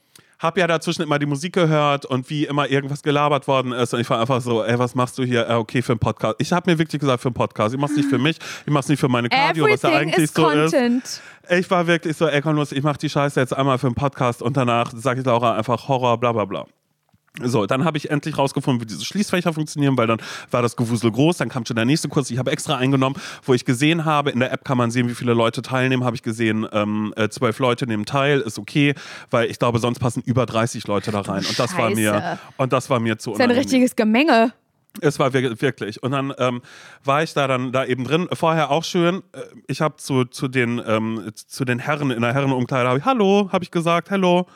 hab ja dazwischen immer die Musik gehört und wie immer irgendwas gelabert worden ist. Und ich war einfach so, ey, was machst du hier? Äh, okay, für einen Podcast. Ich habe mir wirklich gesagt, für einen Podcast. Ich mach's nicht für mich, ich mach's nicht für meine Cardio, was ja Everything eigentlich so ist. Content. Ich war wirklich so, ey, komm los, ich mach die Scheiße jetzt einmal für einen Podcast und danach sage ich Laura einfach Horror, bla bla bla. So, dann habe ich endlich rausgefunden, wie diese Schließfächer funktionieren, weil dann war das Gewusel groß, dann kam schon der nächste Kurs. Ich habe extra eingenommen, wo ich gesehen habe, in der App kann man sehen, wie viele Leute teilnehmen. Habe ich gesehen, ähm, äh, zwölf Leute nehmen teil, ist okay, weil ich glaube, sonst passen über 30 Leute da rein. Und das war mir, Scheiße. und das war mir zu Das ist ein richtiges Gemenge. Es war wir- wirklich. Und dann ähm, war ich da dann da eben drin. Vorher auch schön. Äh, Ich habe zu, zu, den, ähm, zu den Herren in der Herrenumkleide, habe ich Hallo, habe ich gesagt, Hallo.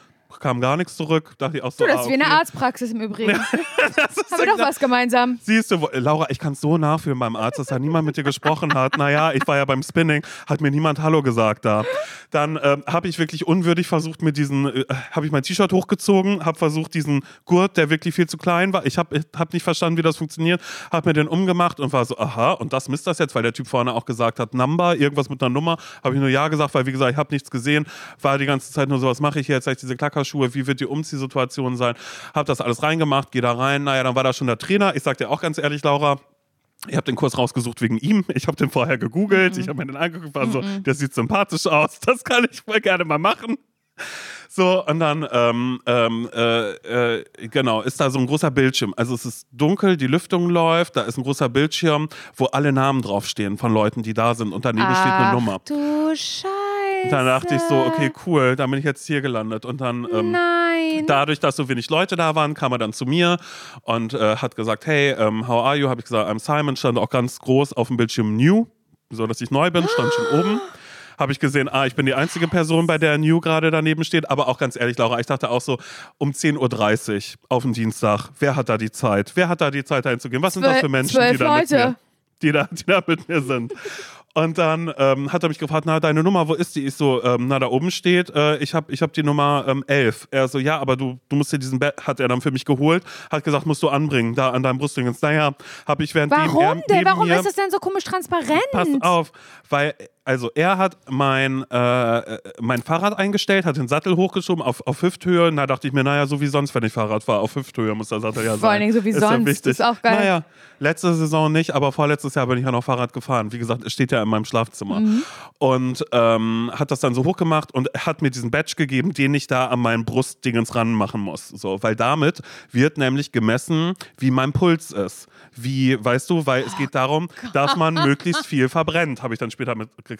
Kam gar nichts zurück. Dachte ich auch so. Du, das ah, ist wie eine. Arztpraxis im Übrigen. Haben wir doch was gemeinsam. Siehst du, Laura, ich kann es so nachfühlen beim Arzt, dass da niemand mit dir gesprochen hat. Naja, ich war ja beim Spinning, hat mir niemand Hallo gesagt da. Dann ähm, habe ich wirklich unwürdig versucht, mit diesen, äh, habe ich mein T-Shirt hochgezogen, habe versucht, diesen Gurt, der wirklich viel zu klein war, ich habe hab nicht verstanden, wie das funktioniert, habe mir den umgemacht und war so, aha, und das misst das jetzt, weil der Typ vorne auch gesagt hat, Number, irgendwas mit einer Nummer, habe ich nur Ja gesagt, weil wie gesagt, ich habe nichts gesehen, war die ganze Zeit nur so, was mache ich jetzt, Sag ich diese Klackerschuhe, wie wird die Umziehsituation sein, habe das alles reingemacht, gehe da rein, naja, dann war da schon der Trainer, ich sag dir auch ganz ehrlich, Laura, ich habe den Kurs rausgesucht wegen ihm. Ich habe den vorher gegoogelt. Ich habe mir den angeguckt. War so, der sieht sympathisch aus. Das kann ich voll gerne mal machen. So, und dann, ähm, ähm, äh, äh, genau, ist da so ein großer Bildschirm. Also es ist dunkel, die Lüftung läuft, da ist ein großer Bildschirm, wo alle Namen draufstehen von Leuten, die da sind. Und daneben steht eine Ach, Nummer. Du Scheiße. Dann dachte ich so, okay, cool, dann bin ich jetzt hier gelandet. Und dann ähm, dadurch, dass so wenig Leute da waren, kam er dann zu mir und äh, hat gesagt, hey, ähm, how are you? Habe ich gesagt, I'm Simon, stand auch ganz groß auf dem Bildschirm New, so dass ich neu bin, stand schon oben. Habe ich gesehen, ah, ich bin die einzige Person, bei der New gerade daneben steht. Aber auch ganz ehrlich, Laura, ich dachte auch so, um 10.30 Uhr auf dem Dienstag, wer hat da die Zeit? Wer hat da die Zeit, da hinzugehen? Was sind das für Menschen, die da, mir, die, da, die da mit mir sind? Und dann ähm, hat er mich gefragt, na, deine Nummer, wo ist die? Ich so, ähm, na, da oben steht, äh, ich habe ich hab die Nummer ähm, 11. Er so, ja, aber du, du musst dir diesen Bett, hat er dann für mich geholt, hat gesagt, musst du anbringen, da an deinem Brustdingens. Naja, habe ich während Warum denn? Warum mir, ist das denn so komisch transparent? Pass auf, weil, also er hat mein, äh, äh, mein Fahrrad eingestellt, hat den Sattel hochgeschoben auf, auf Hüfthöhe. Da dachte ich mir, naja, so wie sonst, wenn ich Fahrrad fahre, auf Hüfthöhe muss der Sattel ja sein. Vor allen Dingen so wie ja sonst, wichtig. ist auch geil. Naja, letzte Saison nicht, aber vorletztes Jahr bin ich ja noch Fahrrad gefahren. Wie gesagt, es steht ja in meinem Schlafzimmer. Mhm. Und ähm, hat das dann so hochgemacht und hat mir diesen Badge gegeben, den ich da an meinen Brustdingens ranmachen muss. So, weil damit wird nämlich gemessen, wie mein Puls ist. Wie, weißt du, weil es geht darum, dass man möglichst viel verbrennt, habe ich dann später mitgekriegt.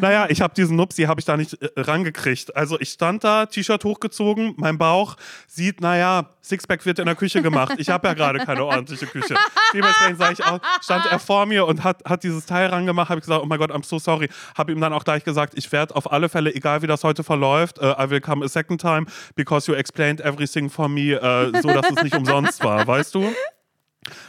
Naja, ich habe diesen Nupsi, habe ich da nicht äh, rangekriegt. Also ich stand da, T-Shirt hochgezogen, mein Bauch sieht, naja, Sixpack wird in der Küche gemacht. Ich habe ja gerade keine ordentliche Küche. Dementsprechend sage ich auch, stand er vor mir und hat, hat dieses Teil rangemacht, habe ich gesagt, oh mein Gott, I'm so sorry. Habe ihm dann auch gleich gesagt, ich werde auf alle Fälle, egal wie das heute verläuft, äh, I will come a second time, because you explained everything for me, äh, so dass es nicht umsonst war, weißt du?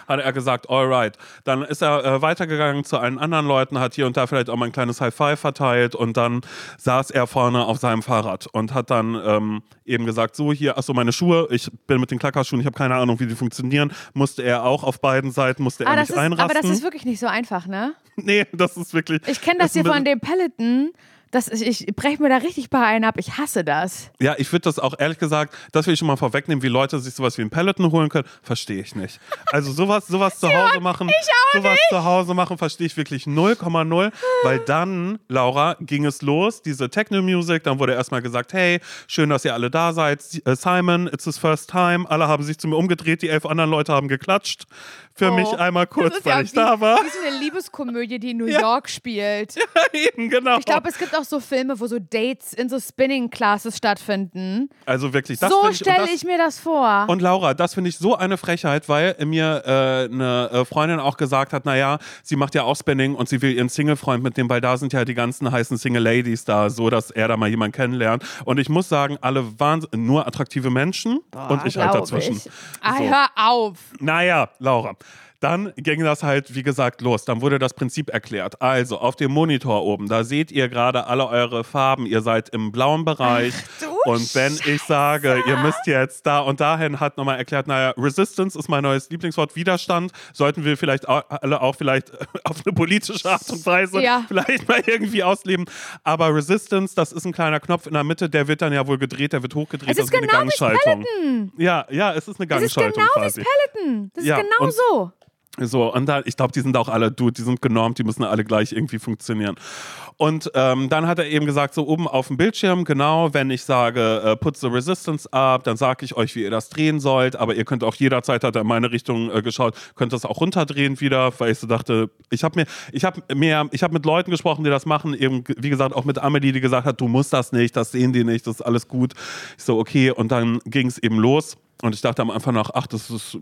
hat er gesagt, alright. Dann ist er äh, weitergegangen zu allen anderen Leuten, hat hier und da vielleicht auch mal ein kleines High Five verteilt und dann saß er vorne auf seinem Fahrrad und hat dann ähm, eben gesagt, so hier, achso, meine Schuhe, ich bin mit den Klackerschuhen, ich habe keine Ahnung, wie die funktionieren. Musste er auch auf beiden Seiten, musste er Ah, das nicht ist, einrasten. aber das ist wirklich nicht so einfach, ne? nee, das ist wirklich... Ich kenne das ist hier von dem Peloton. Das, ich ich breche mir da richtig bei einen ab. Ich hasse das. Ja, ich würde das auch ehrlich gesagt, das will ich schon mal vorwegnehmen, wie Leute sich sowas wie ein Peloton holen können, verstehe ich nicht. Also sowas, sowas zu Hause machen, sowas zu Hause machen, verstehe ich wirklich 0,0, weil dann, Laura, ging es los, diese Techno-Music, dann wurde erstmal gesagt, hey, schön, dass ihr alle da seid. Äh, Simon, it's his first time. Alle haben sich zu mir umgedreht, die elf anderen Leute haben geklatscht. Für Oh, mich einmal kurz, das ist weil ja ich wie, da war. Wie so eine Liebeskomödie, die in New York spielt. Eben, genau. Ich glaube, es gibt auch doch so Filme, wo so Dates in so Spinning-Classes stattfinden. Also wirklich, das so ich, stelle das- ich mir das vor. Und Laura, das finde ich so eine Frechheit, weil mir äh, eine äh, Freundin auch gesagt hat, naja, sie macht ja auch Spinning und sie will ihren Single-Freund mitnehmen, weil da sind ja die ganzen heißen Single-Ladies da, so dass er da mal jemanden kennenlernt. Und ich muss sagen, alle waren nur attraktive Menschen und ich halt dazwischen. Ich. Ah, So. hör auf. Naja, Laura. Dann ging das halt, wie gesagt, los. Dann wurde das Prinzip erklärt. Also, auf dem Monitor oben, da seht ihr gerade alle eure Farben. Ihr seid im blauen Bereich. du und wenn ich sage, ihr müsst jetzt da und dahin, hat nochmal erklärt, naja, Resistance ist mein neues Lieblingswort. Widerstand sollten wir vielleicht alle auch vielleicht auf eine politische Art und Weise Ja. vielleicht mal irgendwie ausleben. Aber Resistance, das ist ein kleiner Knopf in der Mitte, der wird dann ja wohl gedreht, der wird hochgedreht. Es das ist ist wie eine genau wie Gangschaltung. Ja, ja, es ist eine Das ist Gangschaltung genau quasi. wie Peloton. Das ist Ja, genau so. So, und da, ich glaube, die sind auch alle, du, die sind genormt, die müssen alle gleich irgendwie funktionieren. Und ähm, dann hat er eben gesagt, so oben auf dem Bildschirm, genau, wenn ich sage, äh, put the resistance up, dann sage ich euch, wie ihr das drehen sollt, aber ihr könnt auch jederzeit, hat er in meine Richtung äh, geschaut, könnt das auch runterdrehen wieder, weil ich so dachte, ich habe mir, ich habe mir, ich habe mit Leuten gesprochen, die das machen, eben, wie gesagt, auch mit Amelie, die gesagt hat, du musst das nicht, das sehen die nicht, das ist alles gut. Ich so, okay, und dann ging es eben los. Und ich dachte am Anfang noch, ach, das ist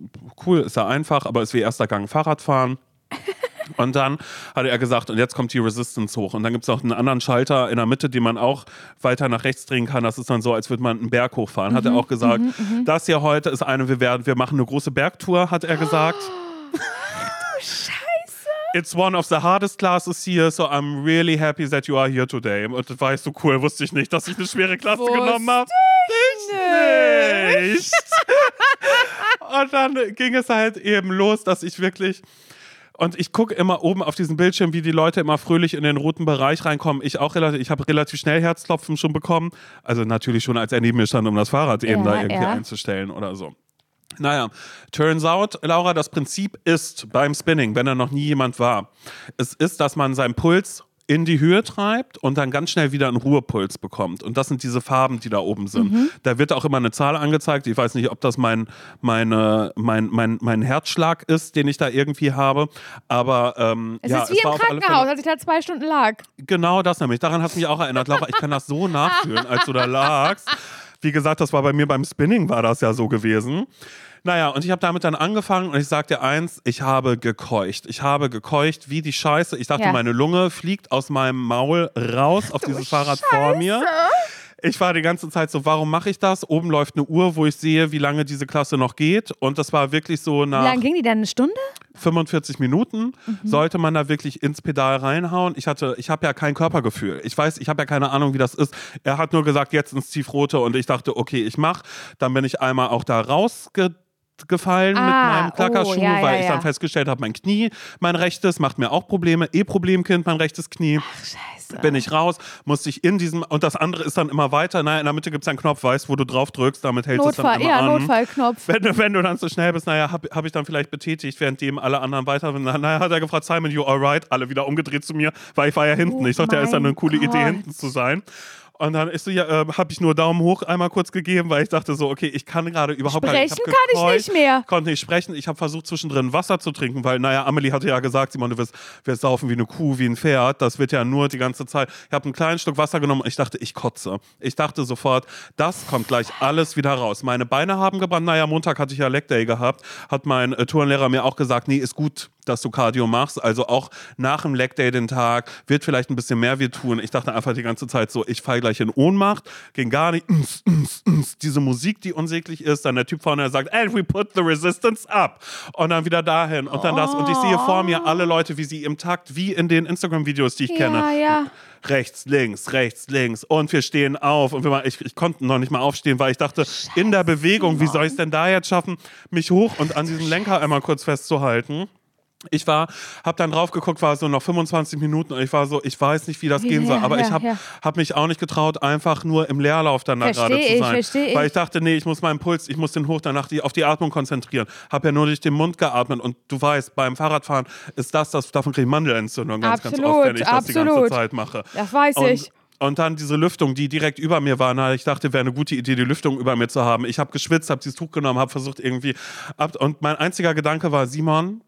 cool, ist ja einfach, aber es ist wie erster Gang Fahrradfahren. Und dann hatte er gesagt, und jetzt kommt die Resistance hoch. Und dann gibt es noch einen anderen Schalter in der Mitte, den man auch weiter nach rechts drehen kann. Das ist dann so, als würde man einen Berg hochfahren. Hat er auch gesagt, das hier heute ist eine, wir werden, wir machen eine große Bergtour, hat er gesagt. It's one of the hardest classes here, so I'm really happy that you are here today. Und das war ich so cool, wusste ich nicht, dass ich eine schwere Klasse Wusste genommen habe. nicht. Nicht. Und dann ging es halt eben los, dass ich wirklich. Und ich gucke immer oben auf diesen Bildschirm, wie die Leute immer fröhlich in den roten Bereich reinkommen. Ich auch relativ, ich habe relativ schnell Herzklopfen schon bekommen. Also natürlich schon, als er neben mir stand, um das Fahrrad eben Ja, da irgendwie ja. einzustellen oder so. Naja, turns out, Laura, das Prinzip ist beim Spinning, wenn da noch nie jemand war, es ist, dass man seinen Puls in die Höhe treibt und dann ganz schnell wieder einen Ruhepuls bekommt. Und das sind diese Farben, die da oben sind. Mhm. Da wird auch immer eine Zahl angezeigt. Ich weiß nicht, ob das mein, meine, mein, mein, mein Herzschlag ist, den ich da irgendwie habe. Aber ähm, Es ja, ist wie war im Krankenhaus, als ich da zwei Stunden lag. Genau das nämlich. Daran hat mich auch erinnert. Laura, ich kann das so nachfühlen, als du da lagst. Wie gesagt, das war bei mir beim Spinning, war das ja so gewesen. Naja, und ich habe damit dann angefangen und ich sag dir eins, ich habe gekeucht. Ich habe gekeucht wie die Scheiße. Ich dachte, Ja. meine Lunge fliegt aus meinem Maul raus auf dieses Fahrrad vor mir. Ich war die ganze Zeit so, warum mache ich das? Oben läuft eine Uhr, wo ich sehe, wie lange diese Klasse noch geht. Und das war wirklich so Wie nach lange ging die denn? Eine Stunde? 45 Minuten sollte man da wirklich ins Pedal reinhauen. Ich hatte, ich habe ja kein Körpergefühl. Ich weiß, ich habe ja keine Ahnung, wie das ist. Er hat nur gesagt, jetzt ins Tiefrote und ich dachte, okay, ich mach. Dann bin ich einmal auch da rausgefallen mit Ah, meinem Klackerschuh, oh, ja, weil ja, ich dann festgestellt habe, mein Knie, mein rechtes, macht mir auch Probleme. E-Problemkind, mein rechtes Knie. Scheiße. Bin ich raus, musste ich in diesem, und das andere ist dann immer weiter. Naja, in der Mitte gibt es einen Knopf, weißt wo du drauf drückst, damit hältst du es dann immer ja, an Notfallknopf. wenn, du- wenn du dann so schnell bist, naja, habe hab ich dann vielleicht betätigt, währenddem alle anderen weiter. Naja, hat er gefragt, Simon, you alright? Alle wieder umgedreht zu mir, weil ich war ja hinten. Oh ich dachte, ja, ist ja eine coole Idee, Gott. hinten zu sein. Und dann ist so, ja, äh, habe ich nur Daumen hoch einmal kurz gegeben, weil ich dachte so, okay, ich kann gerade überhaupt gar nicht. Sprechen kann ich gekeucht, nicht mehr. Konnte nicht sprechen. Ich habe versucht, zwischendrin Wasser zu trinken, weil, naja, Amelie hatte ja gesagt, Simon, du wirst, wirst saufen wie eine Kuh, wie ein Pferd. Das wird ja nur die ganze Zeit. Ich habe einen kleinen Schluck Wasser genommen und ich dachte, ich kotze. Ich dachte sofort, das kommt gleich alles wieder raus. Meine Beine haben gebrannt. Naja, Montag hatte ich ja Leg Day gehabt. Hat mein äh, Turnlehrer mir auch gesagt, nee, ist gut, dass du Cardio machst. Also auch nach dem Leg Day den Tag wird vielleicht ein bisschen mehr weh tun. Ich dachte einfach die ganze Zeit so, ich falle gleich in Ohnmacht. Ging gar nicht. Ums, ums, ums. Diese Musik, die unsäglich ist. Dann der Typ vorne der sagt, and we put the resistance up. Und dann wieder dahin und dann das. Und ich sehe vor mir alle Leute, wie sie im Takt, wie in den Instagram-Videos, die ich kenne. Ja, ja. Rechts, links, rechts, links. Und wir stehen auf. Und wir, mal- ich, ich konnte noch nicht mal aufstehen, weil ich dachte, in der Bewegung, wie soll ich es denn da jetzt schaffen, mich hoch und an diesem Lenker einmal kurz festzuhalten? Ich war, hab dann drauf geguckt, war so noch 25 Minuten und ich war so, ich weiß nicht, wie das gehen soll, Ja, aber ja, ich habe ja. hab mich auch nicht getraut, einfach nur im Leerlauf dann da gerade zu ich, sein. versteh weil ich. ich dachte, nee, ich muss meinen Puls, ich muss den hoch, danach die, auf die Atmung konzentrieren. Hab ja nur durch den Mund geatmet und du weißt, beim Fahrradfahren ist das, das davon kriege ich Mandelentzündung ganz, ganz oft, Absolut, wenn ich das die ganze absolut. Zeit mache. Das weiß und, ich. Und dann diese Lüftung, die direkt über mir war. Na, ich dachte, wäre eine gute Idee, die Lüftung über mir zu haben. Ich habe geschwitzt, habe dieses Tuch genommen, habe versucht irgendwie ab. Und mein einziger Gedanke war, Simon,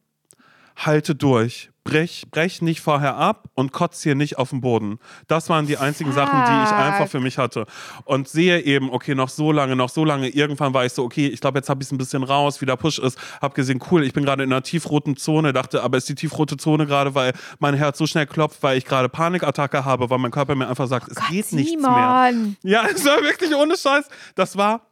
halte durch. brech, brech nicht vorher ab und kotz hier nicht auf den Boden. Das waren die einzigen Sachen, die ich einfach für mich hatte. Und sehe eben, okay, noch so lange, noch so lange. Irgendwann war ich so, okay, ich glaube, jetzt habe ich es ein bisschen raus, wie der Push ist. Hab gesehen, cool, ich bin gerade in einer tiefroten Zone. Dachte, aber ist die tiefrote Zone gerade, weil mein Herz so schnell klopft, weil ich gerade Panikattacke habe, weil mein Körper mir einfach sagt, es Gott, geht nichts Simon. mehr. Ja, es war wirklich ohne Scheiß. Das war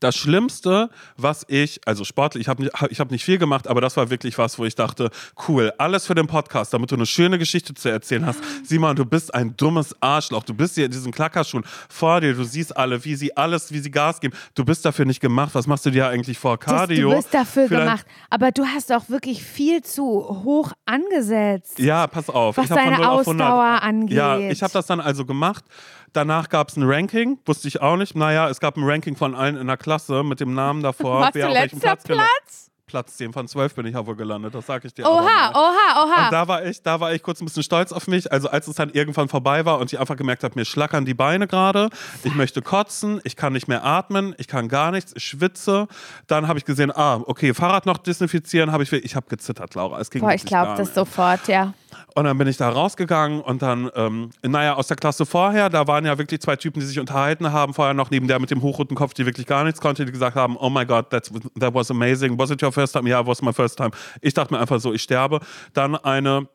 das Schlimmste, was ich, also sportlich, ich habe nicht, ich hab nicht viel gemacht, aber das war wirklich was, wo ich dachte, cool, alles für den Podcast, damit du eine schöne Geschichte zu erzählen hast. Simon, du bist ein dummes Arschloch. Du bist hier in diesen Klackerschuhen vor dir, du siehst alle, wie sie alles, wie sie Gas geben. Du bist dafür nicht gemacht. Was machst du dir eigentlich vor? Cardio? du bist dafür gemacht. Aber du hast auch wirklich viel zu hoch angesetzt. Ja, pass auf. Was ich deine 0 auf 100 Ausdauer angeht. Ja, ich habe das dann also gemacht. Danach gab es ein Ranking, wusste ich auch nicht. Naja, es gab ein Ranking von allen in der Klasse mit dem Namen davor. Warst wer du auf welchem letzter Platz gelandet Platz? Platz 10 von 12 bin ich ja wohl gelandet, das sage ich dir. Oha, mal. oha, oha. Und da war ich, da war ich kurz ein bisschen stolz auf mich. Also als es dann irgendwann vorbei war und ich einfach gemerkt habe, mir schlackern die Beine gerade, ich möchte kotzen, ich kann nicht mehr atmen, ich kann gar nichts, ich schwitze. Dann habe ich gesehen, ah, okay, Fahrrad noch desinfizieren, habe ich, ich habe gezittert, Laura. Es ging Boah, ich glaube das sofort, ja. Und dann bin ich da rausgegangen und dann, ähm, naja, aus der Klasse vorher, da waren ja wirklich zwei Typen, die sich unterhalten haben, vorher noch neben der mit dem hochroten Kopf, die wirklich gar nichts konnte, die gesagt haben, oh my God, that was amazing. Was it your first time? Ja, was my first time. Ich dachte mir einfach so, ich sterbe. Dann eine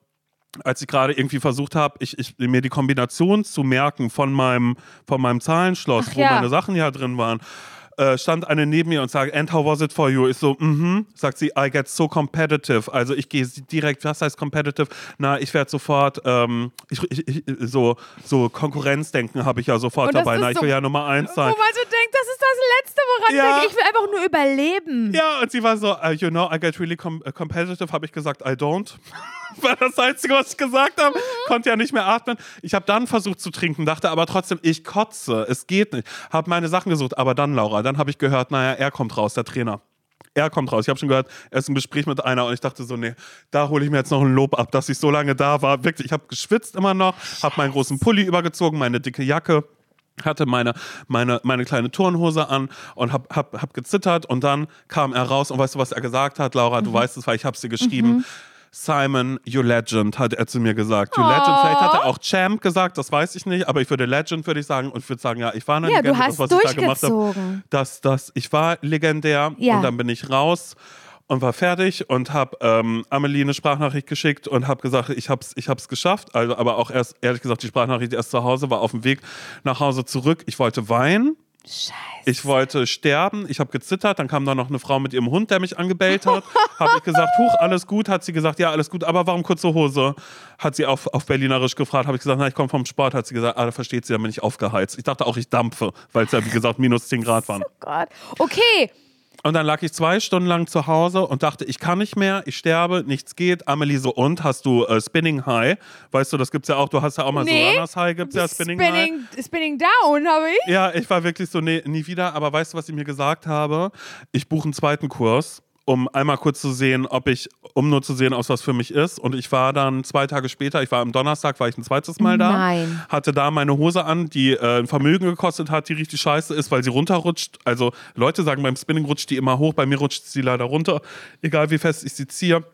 als ich gerade irgendwie versucht habe, ich, ich, mir die Kombination zu merken von meinem, von meinem Zahlenschloss, Ach wo ja. meine Sachen ja drin waren, äh, stand eine neben mir und sagt, and how was it for you? Ich so, mhm. Sagt sie, I get so competitive. Also ich gehe direkt, was heißt competitive? Na, ich werde sofort, ähm, ich, ich, so, so Konkurrenzdenken habe ich ja sofort dabei. Na, ich so- will ja Nummer eins Wo sein. man so denkt, das ist das Letzte, woran Ja. ich denke. Ich will einfach nur überleben. Ja, und sie war so, uh, you know, I get really com competitive, habe ich gesagt, I don't. war das Einzige, was ich gesagt habe. Konnte ja nicht mehr atmen. Ich habe dann versucht zu trinken, dachte aber trotzdem, ich kotze, es geht nicht. Habe meine Sachen gesucht, aber dann, Laura, dann habe ich gehört, naja, er kommt raus, der Trainer. Er kommt raus. Ich habe schon gehört, er ist im Gespräch mit einer und ich dachte so, nee, da hole ich mir jetzt noch ein Lob ab, dass ich so lange da war. Wirklich, ich habe geschwitzt immer noch, habe meinen großen Pulli übergezogen, meine dicke Jacke hatte meine, meine, meine kleine Turnhose an und hab, hab, hab gezittert und dann kam er raus und weißt du, was er gesagt hat, Laura, du weißt es, weil ich hab's dir geschrieben. Simon, you legend, hat er zu mir gesagt. You legend, vielleicht hat er auch Champ gesagt, das weiß ich nicht, aber ich würde Legend, würde ich sagen, und ich würde sagen, ja, ich war eine Ja, Legende, das, was ich da gemacht habe. Das, das, ich war legendär Ja. und dann bin ich raus und war fertig und habe ähm, Amelie eine Sprachnachricht geschickt und habe gesagt, ich hab's, ich hab's geschafft. Also, aber auch erst, ehrlich gesagt, die Sprachnachricht erst zu Hause, war auf dem Weg nach Hause zurück. Ich wollte weinen. Scheiße. Ich wollte sterben, ich habe gezittert, dann kam da noch eine Frau mit ihrem Hund, der mich angebellt hat. habe ich gesagt, huch, alles gut? Hat sie gesagt, ja, alles gut, aber warum kurze Hose? Hat sie auf, auf Berlinerisch gefragt, habe ich gesagt, na, ich komme vom Sport. Hat sie gesagt, ah, da versteht sie, dann bin ich aufgeheizt. Ich dachte auch, ich dampfe, weil es ja, wie gesagt, minus 10 Grad waren. Oh Gott. Okay. Und dann lag ich zwei Stunden lang zu Hause und dachte, ich kann nicht mehr, ich sterbe, nichts geht. Amelie so, und hast du äh, Spinning High? Weißt du, das gibt's ja auch, du hast ja auch mal Nee. so Runners High, gibt's ja Spinning, High. Spinning, Spinning down, habe ich. Ja, ich war wirklich so, nee, nie wieder. Aber weißt du, was ich mir gesagt habe? Ich buche einen zweiten Kurs, um einmal kurz zu sehen, ob ich, um nur zu sehen, ob was für mich ist. Und ich war dann zwei Tage später, ich war am Donnerstag, war ich ein zweites Mal da. Nein. Hatte da meine Hose an, die äh, ein Vermögen gekostet hat, die richtig scheiße ist, weil sie runterrutscht. Also Leute sagen, beim Spinning rutscht die immer hoch, bei mir rutscht sie leider runter. Egal wie fest ich sie ziehe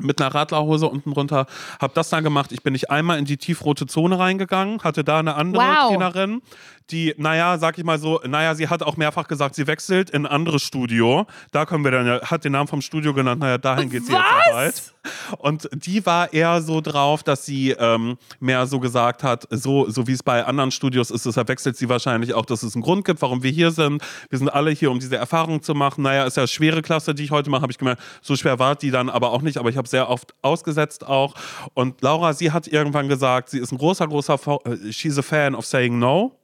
mit einer Radlerhose unten drunter, habe das dann gemacht. Ich bin nicht einmal in die tiefrote Zone reingegangen, hatte da eine andere Wow. Trainerin, die, naja, sag ich mal so, naja, sie hat auch mehrfach gesagt, sie wechselt in ein anderes Studio. Da können wir dann hat den Namen vom Studio genannt, naja, dahin geht sie jetzt ja bald. Und die war eher so drauf, dass sie ähm, mehr so gesagt hat, so, so wie es bei anderen Studios ist, deshalb wechselt sie wahrscheinlich auch, dass es einen Grund gibt, warum wir hier sind. Wir sind alle hier, um diese Erfahrung zu machen. Naja, ist ja schwere Klasse, die ich heute mache, habe ich gemerkt, so schwer war die dann aber auch nicht, aber ich habe sehr oft ausgesetzt auch. Und Laura, sie hat irgendwann gesagt, sie ist ein großer, großer, äh, she's a fan of saying no.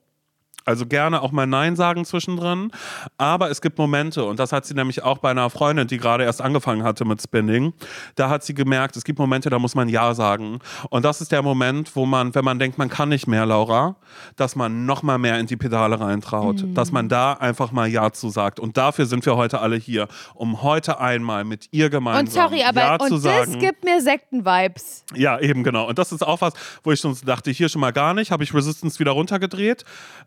Also gerne auch mal Nein sagen zwischendrin. Aber es gibt Momente, und das hat sie nämlich auch bei einer Freundin, die gerade erst angefangen hatte mit Spinning. Da hat sie gemerkt, es gibt Momente, da muss man Ja sagen. Und das ist der Moment, wo man, wenn man denkt, man kann nicht mehr, Laura, dass man noch mal mehr in die Pedale reintraut. Dass man da einfach mal Ja zu sagt. Und dafür sind wir heute alle hier, um heute einmal mit ihr gemeinsam Und sorry, aber Ja und zu das sagen. gibt mir Sekten-Vibes. Ja, eben genau. Und das ist auch was, wo ich schon dachte, hier schon mal gar nicht, habe ich Resistance wieder runtergedreht.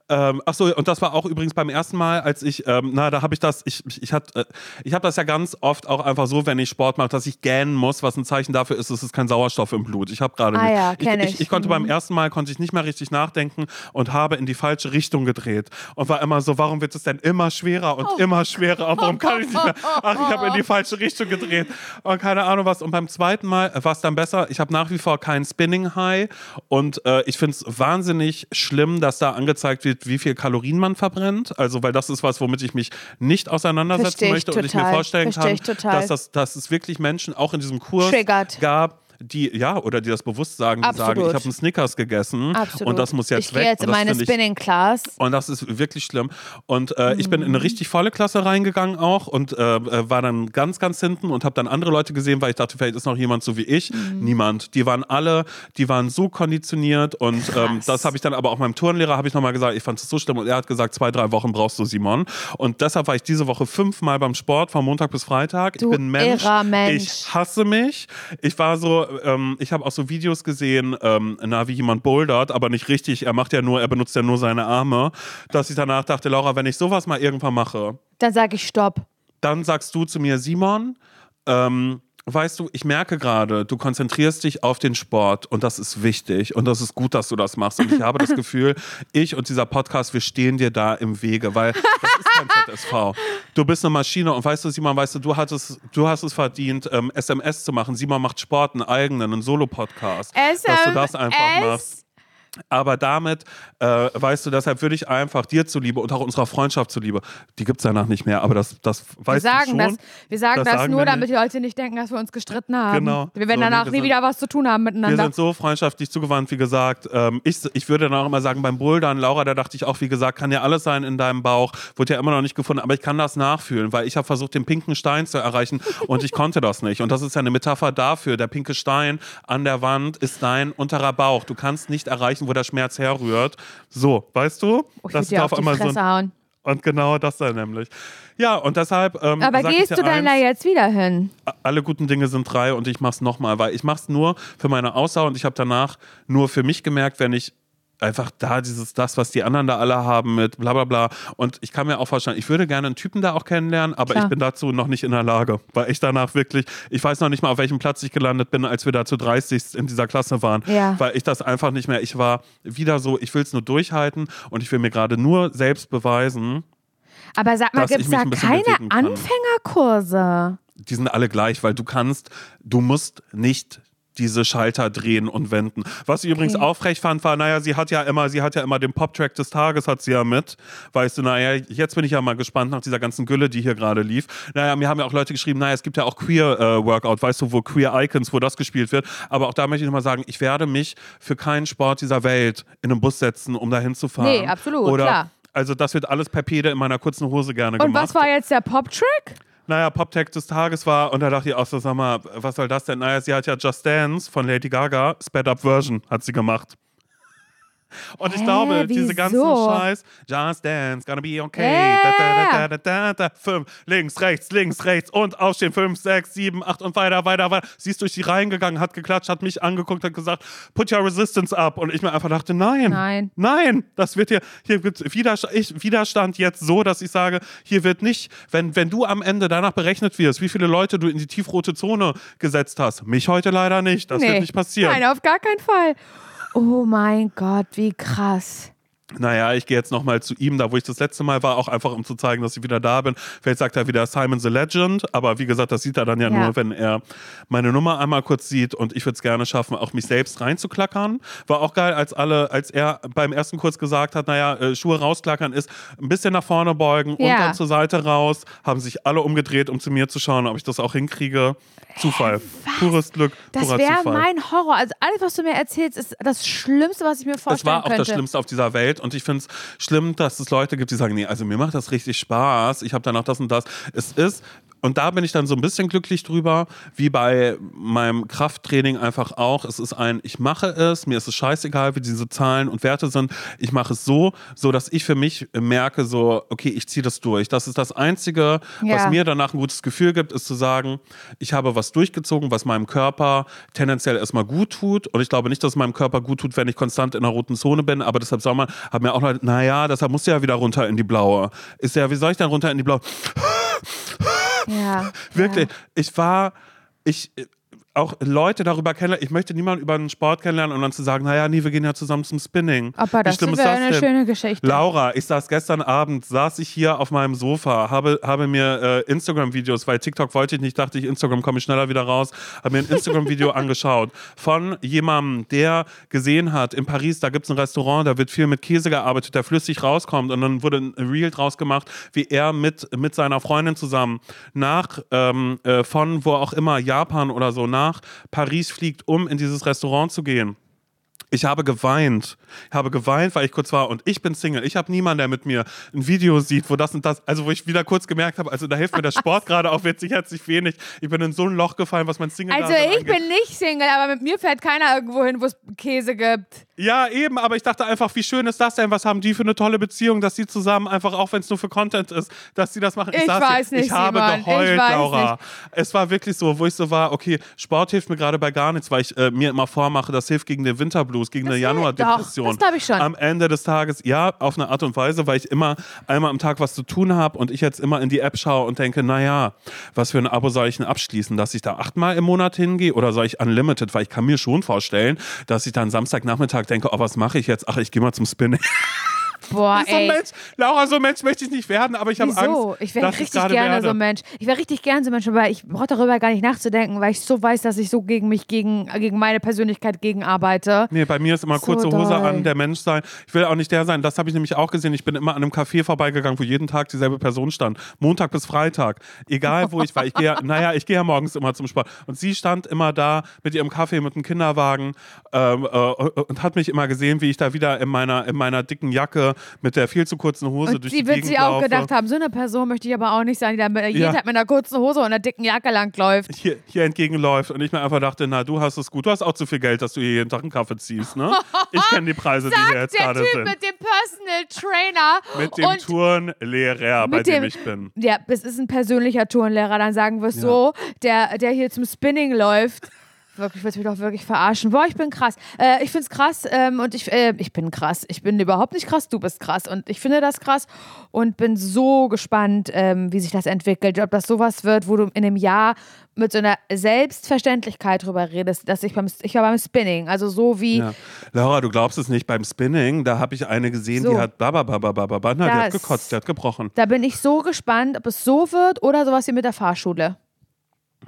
Ähm, ähm, ach so, und das war auch übrigens beim ersten Mal, als ich, ähm, na, da habe ich das, ich, ich, ich, hat, äh, ich habe das ja ganz oft auch einfach so, wenn ich Sport mache, dass ich gähnen muss, was ein Zeichen dafür ist, es ist kein Sauerstoff im Blut. Ich habe gerade Ah ja, ich, ich, ich. ich konnte Mhm. beim ersten Mal konnte ich nicht mehr richtig nachdenken und habe in die falsche Richtung gedreht und war immer so, warum wird es denn immer schwerer und immer schwerer? Und warum kann ich nicht mehr? Ach, ich habe in die falsche Richtung gedreht und keine Ahnung was. Und beim zweiten Mal war es dann besser. Ich habe nach wie vor keinen Spinning High und äh, ich finde es wahnsinnig schlimm, dass da angezeigt wird, wie viel Kalorien man verbrennt. Also, weil das ist was, womit ich mich nicht auseinandersetzen möchte und ich mir total. vorstellen Versteh kann, total. dass, das, dass es wirklich Menschen auch in diesem Kurs Triggert. gab, die, ja, oder die das bewusst sagen, die sagen, ich habe einen Snickers gegessen Absolut. und das muss jetzt ich weg. gehe jetzt und in das meine ich- Spinning Class. und das ist wirklich schlimm. Und äh, ich bin in Mhm. eine richtig volle Klasse reingegangen auch und äh, äh, war dann ganz, ganz hinten und habe dann andere Leute gesehen, weil ich dachte, vielleicht ist noch jemand so wie ich. Mhm. Niemand. Die waren alle, die waren so konditioniert und ähm, das habe ich dann aber auch meinem Turnlehrer habe ich nochmal gesagt, ich fand es so schlimm und er hat gesagt, zwei, drei Wochen brauchst du Simon. Und deshalb war ich diese Woche fünfmal beim Sport, von Montag bis Freitag. Du ich bin Mensch. Mensch. Ich hasse mich. Ich war so, ähm, ich habe auch so Videos gesehen, ähm, na, wie jemand bouldert, aber nicht richtig. Er macht ja nur, er benutzt ja nur seine Arme. Dass ich danach dachte, Laura, wenn ich sowas mal irgendwann mache, Dann sage ich Stopp. dann sagst du zu mir, Simon, ähm, weißt du, ich merke gerade, du konzentrierst dich auf den Sport und das ist wichtig und das ist gut, dass du das machst. Und ich habe das Gefühl, ich und dieser Podcast, wir stehen dir da im Wege, weil das ist kein ZSV. Du bist eine Maschine und weißt du, Simon, weißt du, du hattest, du hast es verdient, ähm, SMS zu machen. Simon macht Sport, einen eigenen, einen Solo-Podcast. Dass du das einfach machst. Aber damit, äh, weißt du, deshalb würde ich einfach dir zuliebe und auch unserer Freundschaft zuliebe, die gibt es danach nicht mehr, aber das, das Wir weißt du sagen, schon. das, wir sagen Das das, sagen nur, wir damit die Leute nicht denken, dass wir uns gestritten haben. Genau. Wir werden So, danach wir nie wieder was zu tun haben Wir miteinander. sind so freundschaftlich zugewandt, wie gesagt. Ähm, ich, ich würde dann auch immer sagen, beim Bouldern, Laura, da dachte ich auch, wie gesagt, kann ja alles sein in deinem Bauch. Wurde ja immer noch nicht gefunden, aber ich kann das nachfühlen, weil ich habe versucht, den pinken Stein zu erreichen und ich konnte das nicht. Und das ist ja eine Metapher dafür. Der pinke Stein an der Wand ist dein unterer Bauch. Du kannst nicht erreichen, wo der Schmerz herrührt. So, weißt du? Oh, ich das will dir auf die Fresse hauen. Und genau das dann nämlich. Ja, und deshalb. Ähm, Aber gehst du denn da jetzt wieder hin? alle guten Dinge sind drei und ich mach's nochmal, weil ich mach's nur für meine Ausdauer und ich habe danach nur für mich gemerkt, wenn ich einfach da dieses, das, was die anderen da alle haben mit bla bla bla. Und ich kann mir auch vorstellen, ich würde gerne einen Typen da auch kennenlernen, aber Klar. ich bin dazu noch nicht in der Lage, weil ich danach wirklich, ich weiß noch nicht mal, auf welchem Platz ich gelandet bin, als wir da zu 30 in dieser Klasse waren, Ja. weil ich das einfach nicht mehr, ich war wieder so, ich will es nur durchhalten und ich will mir gerade nur selbst beweisen, Aber sag mal, gibt es da keine. Anfängerkurse? die sind alle gleich, weil du kannst, du musst nicht diese Schalter drehen und wenden. Was ich übrigens Okay. auch frech fand, war, naja, sie hat ja immer, sie hat ja immer den Pop-Track des Tages, hat sie ja mit. Weißt du, naja, jetzt bin ich ja mal gespannt nach dieser ganzen Gülle, die hier gerade lief. Naja, mir haben ja auch Leute geschrieben, naja, es gibt ja auch Queer-Workout, weißt du, wo Queer Icons, wo das gespielt wird. Aber auch da möchte ich nochmal sagen, ich werde mich für keinen Sport dieser Welt in einen Bus setzen, um da hinzufahren. Nee, absolut, Oder, klar. Also das wird alles per Pede in meiner kurzen Hose gerne Und gemacht. was war jetzt der Pop-Track? Naja, Pop-Tag des Tages war, und da dachte ich auch so, sag mal, was soll das denn? Naja, sie hat ja Just Dance von Lady Gaga, Sped-Up-Version hat sie gemacht. Und ich Hä, glaube, diese ganzen wieso? Scheiß, Just Dance, gonna be okay. Yeah. Da, da, da, da, da, da, fünf, links, rechts, links, rechts und aufstehen, fünf, sechs, sieben, acht und weiter, weiter, weiter. Sie ist durch die Reihen gegangen, hat geklatscht, hat mich angeguckt, hat gesagt, put your resistance up. Und ich mir einfach dachte, nein, Nein. nein, das wird hier, hier gibt Widerstand, ich, Widerstand jetzt so, dass ich sage, hier wird nicht, wenn, wenn du am Ende danach berechnet wirst, wie viele Leute du in die tiefrote Zone gesetzt hast. Mich heute leider nicht, das wird nicht passieren. Nein, auf gar keinen Fall. Oh mein Gott, wie krass. Naja, ich gehe jetzt nochmal zu ihm, da wo ich das letzte Mal war, auch einfach um zu zeigen, dass ich wieder da bin. Vielleicht sagt er wieder Simon the Legend, aber wie gesagt, das sieht er dann ja, Ja. nur, wenn er meine Nummer einmal kurz sieht und ich würde es gerne schaffen, auch mich selbst reinzuklackern. War auch geil, als alle, als er beim ersten Kurs gesagt hat, naja, äh, Schuhe rausklackern ist ein bisschen nach vorne beugen und Ja. dann zur Seite raus, haben sich alle umgedreht, um zu mir zu schauen, ob ich das auch hinkriege. Zufall. Pures Glück, Das wäre mein Horror. Also alles, was du mir erzählst, ist das Schlimmste, was ich mir vorstellen Es war auch könnte. das Schlimmste auf dieser Welt und ich finde es schlimm, dass es Leute gibt, die sagen, nee, also mir macht das richtig Spaß, ich habe danach das und das. Es ist, und da bin ich dann so ein bisschen glücklich drüber, wie bei meinem Krafttraining einfach auch. Es ist ein, ich mache es, mir ist es scheißegal, wie diese Zahlen und Werte sind. Ich mache es so, so dass ich für mich merke, so, okay, ich ziehe das durch. Das ist das Einzige, Ja. was mir danach ein gutes Gefühl gibt, ist zu sagen, ich habe was durchgezogen, was meinem Körper tendenziell erstmal gut tut. Und ich glaube nicht, dass es meinem Körper gut tut, wenn ich konstant in einer roten Zone bin. Aber deshalb soll man, haben mir auch Leute, naja, deshalb musst du ja wieder runter in die blaue. Ist ja, wie soll ich denn runter in die blaue? Ja. Wirklich, Ja. ich war, ich auch Leute darüber kennenlernen. Ich möchte niemanden über einen Sport kennenlernen und dann zu sagen, naja, nee, wir gehen ja zusammen zum Spinning. Aber das wäre eine denn? schöne Geschichte. Laura, ich saß gestern Abend, saß ich hier auf meinem Sofa, habe, habe mir äh, Instagram-Videos, weil TikTok wollte ich nicht, dachte ich, Instagram komme ich schneller wieder raus, habe mir ein Instagram-Video angeschaut von jemandem, der gesehen hat, in Paris, da gibt es ein Restaurant, da wird viel mit Käse gearbeitet, der flüssig rauskommt und dann wurde ein Reel draus gemacht, wie er mit, mit seiner Freundin zusammen nach, ähm, äh, von wo auch immer, Japan oder so, nach Paris fliegt, um in dieses Restaurant zu gehen. Ich habe geweint. Ich habe geweint, weil ich kurz war und ich bin Single. Ich habe niemanden, der mit mir ein Video sieht, wo das und das, also wo ich wieder kurz gemerkt habe, also da hilft mir der Sport gerade auch jetzt herzlich wenig. Ich bin in so ein Loch gefallen, was mein single Also ich bin nicht Single, aber mit mir fährt keiner irgendwo hin, wo es Käse gibt. Ja, eben, aber ich dachte einfach, wie schön ist das denn? Was haben die für eine tolle Beziehung, dass sie zusammen einfach, auch wenn es nur für Content ist, dass sie das machen. Ich saß weiß hier, nicht, Ich habe Simon. Ich geheult, weiß Laura. Es war wirklich so, wo ich so war, okay, Sport hilft mir gerade bei gar nichts, weil ich äh, mir immer vormache, das hilft gegen den Winterblues, gegen eine Das hilft- Januardepression. das glaub ich schon. Am Ende des Tages, ja, auf eine Art und Weise, weil ich immer einmal am Tag was zu tun habe und ich jetzt immer in die App schaue und denke, naja, was für ein Abo soll ich denn abschließen, dass ich da achtmal im Monat hingehe oder soll ich Unlimited, weil ich kann mir schon vorstellen, dass ich dann Samstagnachmittag denke, oh, was mache ich jetzt? Ach, ich gehe mal zum Spinning. Boah, So ey. Mensch, Laura, so ein Mensch möchte ich nicht werden, aber ich habe? Angst. ich wäre ich richtig gerade gerne werde. so ein Mensch. Ich wäre richtig gerne so ein Mensch, aber ich brauche darüber gar nicht nachzudenken, weil ich so weiß, dass ich so gegen mich, gegen, gegen meine Persönlichkeit gegen arbeite. Nee, bei mir ist immer So kurze Hose doll. an, der Mensch sein. Ich will auch nicht der sein. Das habe ich nämlich auch gesehen. Ich bin immer an einem Café vorbeigegangen, wo jeden Tag dieselbe Person stand. Montag bis Freitag. Egal wo ich war. Ich gehe, ja- naja, ich gehe ja morgens immer zum Sport. Und sie stand immer da mit ihrem Kaffee, mit dem Kinderwagen ähm, äh, und hat mich immer gesehen, wie ich da wieder in meiner, in meiner dicken Jacke mit der viel zu kurzen Hose Und durch sie die wird Gegend sich auch laufe. gedacht haben, so eine Person möchte ich aber auch nicht sein, die mit, jeden Ja. Tag mit einer kurzen Hose und einer dicken Jacke langläuft. hier, hier entgegenläuft und ich mir einfach dachte, na, du hast es gut. Du hast auch zu viel Geld, dass du hier jeden Tag einen Kaffee ziehst, ne? Ich kenne die Preise, die hier jetzt Der gerade Typ sind. mit dem Personal Trainer Mit dem Turnlehrer, bei dem dem- ich bin. Ja, es ist ein persönlicher Turnlehrer, dann sagen wir es so, der, der hier zum Spinning läuft. Wirklich, willst du mich doch wirklich verarschen? Boah, ich bin krass. Äh, ich find's krass ähm, und ich, äh, ich bin krass. Ich bin überhaupt nicht krass, du bist krass. Und ich finde das krass und bin so gespannt, ähm, wie sich das entwickelt. Ob das sowas wird, wo du in einem Jahr mit so einer Selbstverständlichkeit drüber redest, dass ich beim, ich war beim Spinning, also so wie, Ja. Laura, du glaubst es nicht, beim Spinning, da habe ich eine gesehen, So. die hat babababababa, na, die hat gekotzt, die hat gebrochen. da bin ich so gespannt, ob es so wird oder sowas wie mit der Fahrschule.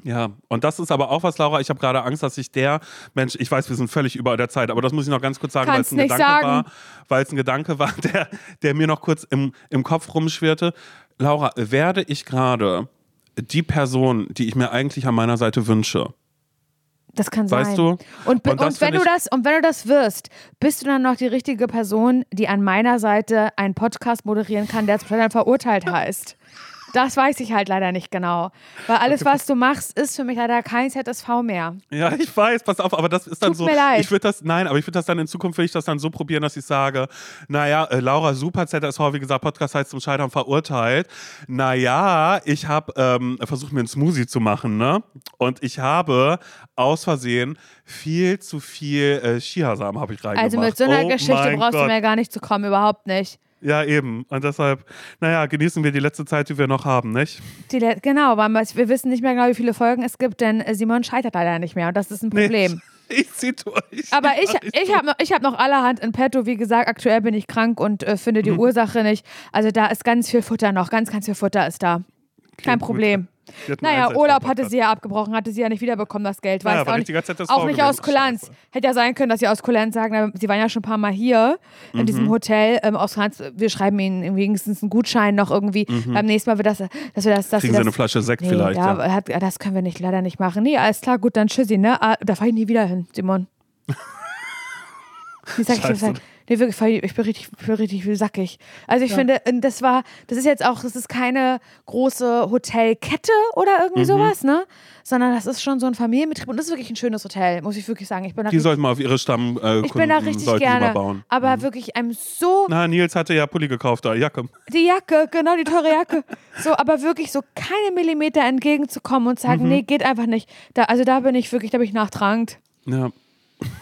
Ja, und das ist aber auch was, Laura, ich habe gerade Angst, dass ich der Mensch, ich weiß, wir sind völlig über der Zeit, aber das muss ich noch ganz kurz sagen, weil es ein Gedanke sagen. war, weil es ein Gedanke war, der, der mir noch kurz im, im Kopf rumschwirrte. Laura, werde ich gerade die Person, die ich mir eigentlich an meiner Seite wünsche? Das kann sein. Weißt du? Und, Und und, wenn du das, und wenn du das wirst, bist du dann noch die richtige Person, die an meiner Seite einen Podcast moderieren kann, der dann verurteilt heißt. Das weiß ich halt leider nicht genau. Weil alles, was du machst, ist für mich leider kein ZSV mehr. Ja, ich weiß, pass auf, aber das ist dann Tut so. mir leid. Ich würde das, nein, aber ich würde das dann in Zukunft, ich das dann so probieren, dass ich sage, naja, äh, Laura Super ZSV, wie gesagt, Podcast heißt zum Scheitern verurteilt. Naja, ich habe ähm, versucht, mir einen Smoothie zu machen, ne? Und ich habe aus Versehen viel zu viel äh, Chiasamen habe ich reingemacht. Also mit so einer oh Geschichte brauchst Gott. du mir gar nicht zu kommen, überhaupt nicht. Ja, eben. Und deshalb, naja, genießen wir die letzte Zeit, die wir noch haben, nicht? Genau, weil wir wissen nicht mehr genau, wie viele Folgen es gibt, denn äh, Simon scheitert leider nicht mehr und das ist ein Problem. Ich zieh durch. Aber ich, ich habe noch, ich hab noch allerhand in petto. Wie gesagt, aktuell bin ich krank und äh, finde die Ursache nicht. Also da ist ganz viel Futter noch. Ganz, ganz viel Futter ist da. Kein gut. Problem. Einen Naja, Urlaub hatte sie ja abgebrochen, hatte sie ja nicht wiederbekommen, das Geld. Naja, Weiß auch nicht, auch nicht aus. Kulanz. Hätte ja sein können, dass sie aus Kulanz sagen, sie waren ja schon ein paar Mal hier in Mhm. diesem Hotel ähm, aus Kulanz. Wir schreiben ihnen wenigstens einen Gutschein noch irgendwie. Beim nächsten Mal wird das, dass wir das, dass Mhm. Kriegen sie eine das, Flasche Sekt Nee, vielleicht, da, ja. hat, das können wir nicht, leider nicht machen. Nee, alles klar, gut, dann tschüssi, ne? Ah, da fahre ich nie wieder hin, Simon. Wie sag ich Scheiße. Nee, wirklich, ich bin richtig, ich bin richtig sackig. Also ich finde, das war, das ist jetzt auch, das ist keine große Hotelkette oder irgendwie Mhm. sowas, ne? Sondern das ist schon so ein Familienbetrieb und das ist wirklich ein schönes Hotel, muss ich wirklich sagen. Ich bin Die sollten mal auf ihre Stamm äh, ich bin da richtig gerne. bauen. Aber wirklich einem so Na, Nils hatte ja Pulli gekauft, da Jacke. die Jacke, genau, die teure Jacke. So, aber wirklich so keine Millimeter entgegenzukommen und Mhm. sagen, nee, geht einfach nicht. Da, also da bin ich wirklich, da bin ich nachtragend. Ja.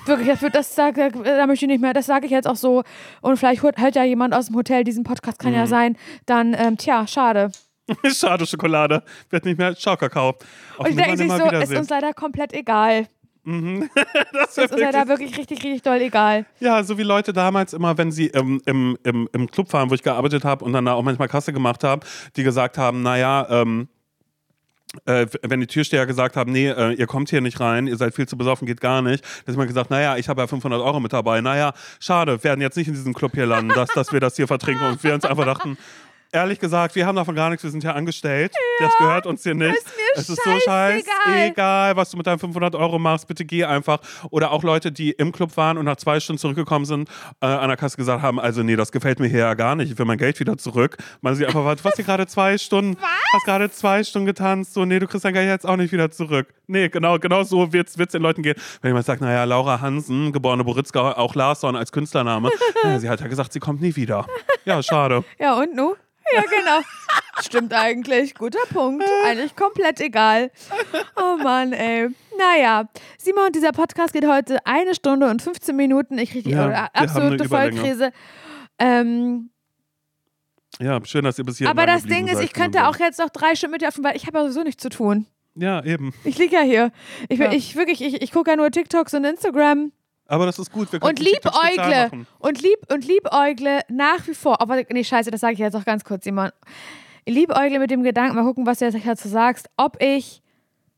Wirklich, das, das sag, da möchte ich nicht mehr, das sage ich jetzt auch so. Und vielleicht hört, ja jemand aus dem Hotel diesen Podcast, kann Mhm. ja sein. Dann, ähm, tja, schade. Schade, Schokolade. Wird nicht mehr Schaukakao. Auf Und ich denke sich so, ist uns leider komplett egal. das Ist uns leider wirklich richtig, richtig doll egal. Ja, so wie Leute damals immer, wenn sie im, im, im, im Club waren, wo ich gearbeitet habe und dann da auch manchmal Kasse gemacht habe, die gesagt haben, naja, ähm, äh, wenn die Türsteher gesagt haben, nee, äh, ihr kommt hier nicht rein, ihr seid viel zu besoffen, geht gar nicht, dann ist man gesagt, naja, ich habe ja 500 Euro mit dabei, naja, schade, werden jetzt nicht in diesem Club hier landen, dass, dass wir das hier vertrinken. Und wir uns einfach dachten, ehrlich gesagt, wir haben davon gar nichts, wir sind hier angestellt, das gehört uns hier nicht. ist mir es ist so scheiß scheißegal. egal, was du mit deinen 500 Euro machst, bitte geh einfach. Oder auch Leute, die im Club waren und nach zwei Stunden zurückgekommen sind, äh, an der Kasse gesagt haben, also nee, das gefällt mir hier ja gar nicht, ich will mein Geld wieder zurück. Man sieht einfach, du hast hier gerade zwei Stunden, hast gerade zwei Stunden getanzt, so, nee, du kriegst dein Geld jetzt auch nicht wieder zurück. Nee, genau, genau so wird es den Leuten gehen. Wenn jemand sagt, naja, Laura Hansen, geborene Boritzka, auch Larsson als Künstlername, naja, sie hat ja gesagt, sie kommt nie wieder. Ja, schade. Ja, und nu? Ja, genau. Stimmt eigentlich. Guter Punkt. Eigentlich komplett egal. Oh Mann, ey. Naja, Simon, dieser Podcast geht heute eine Stunde und 15 Minuten. Ich kriege die Ja, absolute. Vollkrise. Ähm, Ja, schön, dass ihr bis hier aber das Ding ist, ich könnte auch sagen. jetzt noch drei Stunden mit dir aufnehmen, weil ich habe ja sowieso nichts zu tun. Ja, eben. Ich liege ja hier. Ich, Ja. ich wirklich, ich, ich gucke ja nur TikToks und Instagram. Aber das ist gut. Wir Und liebäugle. Und lieb und liebäugle nach wie vor. Aber nee, scheiße, das sage ich jetzt auch ganz kurz, Simon. Liebäugle mit dem Gedanken, mal gucken, was du jetzt dazu sagst, ob ich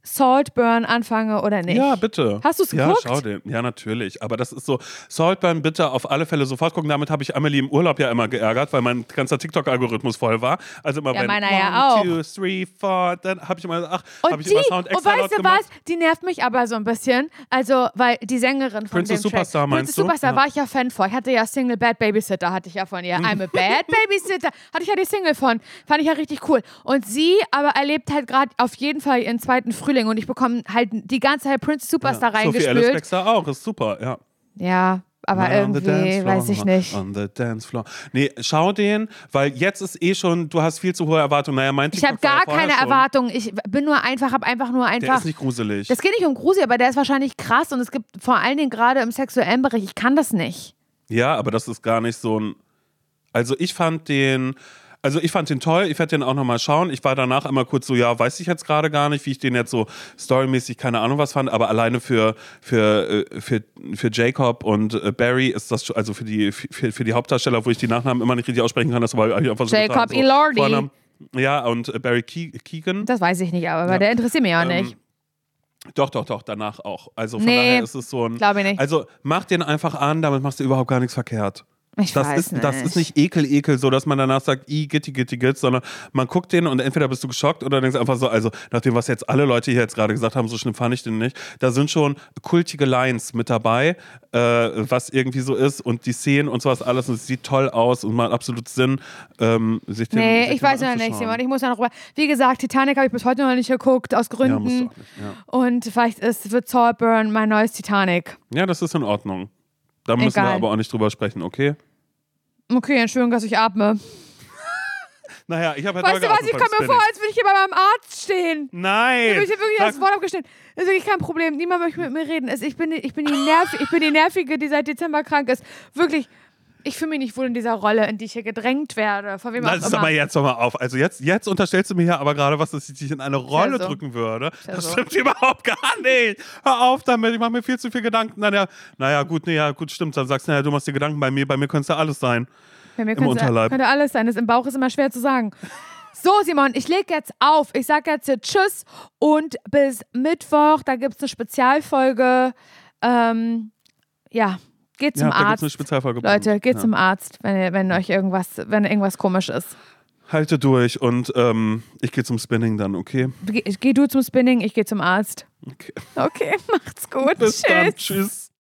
Saltburn anfange oder nicht. Ja, bitte. Hast du's ja, geguckt? schau den. Ja, natürlich. Aber das ist so, Saltburn bitte auf alle Fälle sofort gucken. Damit habe ich Amelie im Urlaub ja immer geärgert, weil mein ganzer TikTok-Algorithmus voll war. Also immer Ja, wenn meiner one, ja auch. two, three, four, dann habe ich immer, ach, habe Und ich die, immer Sound und extra laut weißt du was? Die nervt mich aber so ein bisschen. Also, weil die Sängerin von Princess dem Track, Superstar meinst Princess du? Superstar Ja. war ich ja Fan vor. Ich hatte ja Single Bad Babysitter, hatte ich ja von ihr. I'm a Bad Babysitter. Hatte ich ja die Single von. Fand ich ja richtig cool. Und sie aber erlebt halt gerade auf jeden Fall ihren zweiten Frühling und ich bekomme halt die ganze Zeit Princess Superstar ja. Sophie Alice reingespült. Baxter auch, ist super, ja. Ja, aber dance irgendwie weiß ich nicht. On the dance floor. Nee, schau den, weil jetzt ist eh schon, du hast viel zu hohe Erwartungen. Naja, mein Ich habe gar keine schon. Erwartungen. Ich bin nur einfach, habe einfach nur Der einfach. ist nicht gruselig. Das geht nicht um Grusel, aber der ist wahrscheinlich krass und es gibt vor allen Dingen gerade im sexuellen Bereich, ich kann das nicht. Ja, aber das ist gar nicht so ein. Also ich fand den. Also ich fand den toll, ich werde den auch nochmal schauen. Ich war danach einmal kurz so, ja, weiß ich jetzt gerade gar nicht, wie ich den jetzt so storymäßig, keine Ahnung was fand, aber alleine für, für, äh, für, für Jacob und äh, Barry ist das schon, also für die, für, für die Hauptdarsteller, wo ich die Nachnamen immer nicht richtig aussprechen kann, das war einfach so Jacob getan, so Elordi. Vornamen. Ja, und äh, Barry Ke Keegan. Das weiß ich nicht, aber Ja. der interessiert mich auch Ähm, nicht. Doch, doch, doch, danach auch. Also von Nee, daher ist es so ein. Glaube ich nicht. Also mach den einfach an, damit machst du überhaupt gar nichts verkehrt. Ich Das weiß ist, nicht. das ist nicht ekel, ekel, so dass man danach sagt, i, gitti, gitti, gitt, sondern man guckt den und entweder bist du geschockt oder denkst einfach so, also nach dem, was jetzt alle Leute hier jetzt gerade gesagt haben, so schlimm fand ich den nicht. Da sind schon kultige Lines mit dabei, äh, was irgendwie so ist und die Szenen und sowas alles und es sieht toll aus und macht absolut Sinn, ähm, sich den Nee, sich ich den weiß noch nicht. Simon. Ich muss ja noch rüber. Wie gesagt, Titanic habe ich bis heute noch nicht geguckt, aus Ja, Gründen. auch nicht. Ja. Und vielleicht ist, wird Saltburn mein neues Titanic. ja, das ist in Ordnung. Da müssen wir Egal. aber auch nicht drüber sprechen, okay? Okay, Entschuldigung, dass ich atme. Naja, ich habe ja Weißt du was, ich komme mir vor, als würde ich hier bei meinem Arzt stehen. Nein! Ich bin hier wirklich als Wort abgeschnitten. Das ist wirklich kein Problem. Niemand möchte mit mir reden. Ich bin, die- ich, bin die Nerv, ich bin die Nervige, die seit Dezember krank ist. Wirklich, ich fühle mich nicht wohl in dieser Rolle, in die ich hier gedrängt werde. Von wem Lass es aber jetzt doch mal auf. Also jetzt, jetzt unterstellst du mir hier aber gerade was, dass ich dich in eine Rolle so. drücken würde. ja das so. stimmt überhaupt gar nicht. Hör auf damit, ich mache mir viel zu viel Gedanken. Naja, naja gut, nee, ja, gut, stimmt. Dann sagst du, naja, du machst dir Gedanken bei mir, bei mir könnte es ja alles sein. Bei mir Im könnte, Unterleib. könnte alles sein. Das im Bauch ist immer schwer zu sagen. So, Simon, ich lege jetzt auf. Ich sage jetzt hier Tschüss und bis Mittwoch. Da gibt es eine Spezialfolge. Ähm, ja, geht zum ja, Arzt. Leute, geht ja. zum Arzt, wenn, ihr, wenn euch irgendwas, wenn irgendwas komisch ist. Halte durch und ähm, ich gehe zum Spinning dann, okay? Geh, geh du zum Spinning, ich gehe zum Arzt. okay. Okay, macht's gut. Bis Tschüss. dann, tschüss.